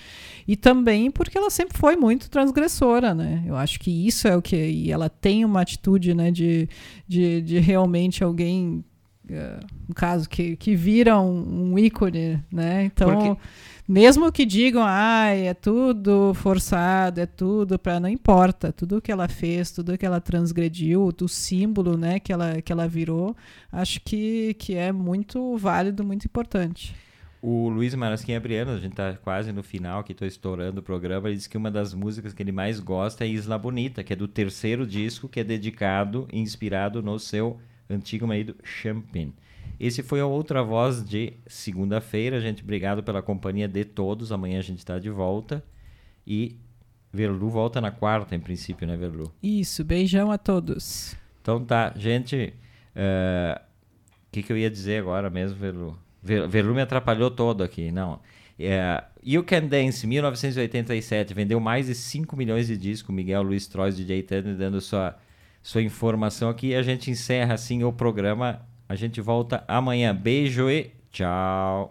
S2: E também porque ela sempre foi muito transgressora, né? Eu acho que isso é o que. E ela tem uma atitude, né, de, de, de realmente alguém. Uh, no caso, que, que vira um, um ícone, né? Então,
S1: Porque-
S2: mesmo que digam, ai, é tudo forçado, é tudo para não importa, tudo que ela fez, tudo que ela transgrediu, do símbolo, né, que ela que ela virou, acho que que é muito válido, muito importante.
S1: O Luiz Marasquim Abriano, a gente tá quase no final, que tô estourando o programa, ele disse que uma das músicas que ele mais gosta é Isla Bonita, que é do terceiro disco, que é dedicado e inspirado no seu antigo marido Champagne. Esse foi a outra voz de segunda-feira. Gente, obrigado pela companhia de todos. Amanhã a gente está de volta. E Verlu volta na quarta, em princípio, né, Verlu?
S2: Isso, beijão a todos.
S1: Então tá, gente. O que, que eu ia dizer agora mesmo, Verlu? Ver- Verlu me atrapalhou todo aqui. Não. É, you Can Dance, 1987, vendeu mais de 5 milhões de discos. Miguel Luiz Trois, DJ Tânia, dando sua, sua informação aqui. E a gente encerra assim o programa. A gente volta amanhã. Beijo e tchau.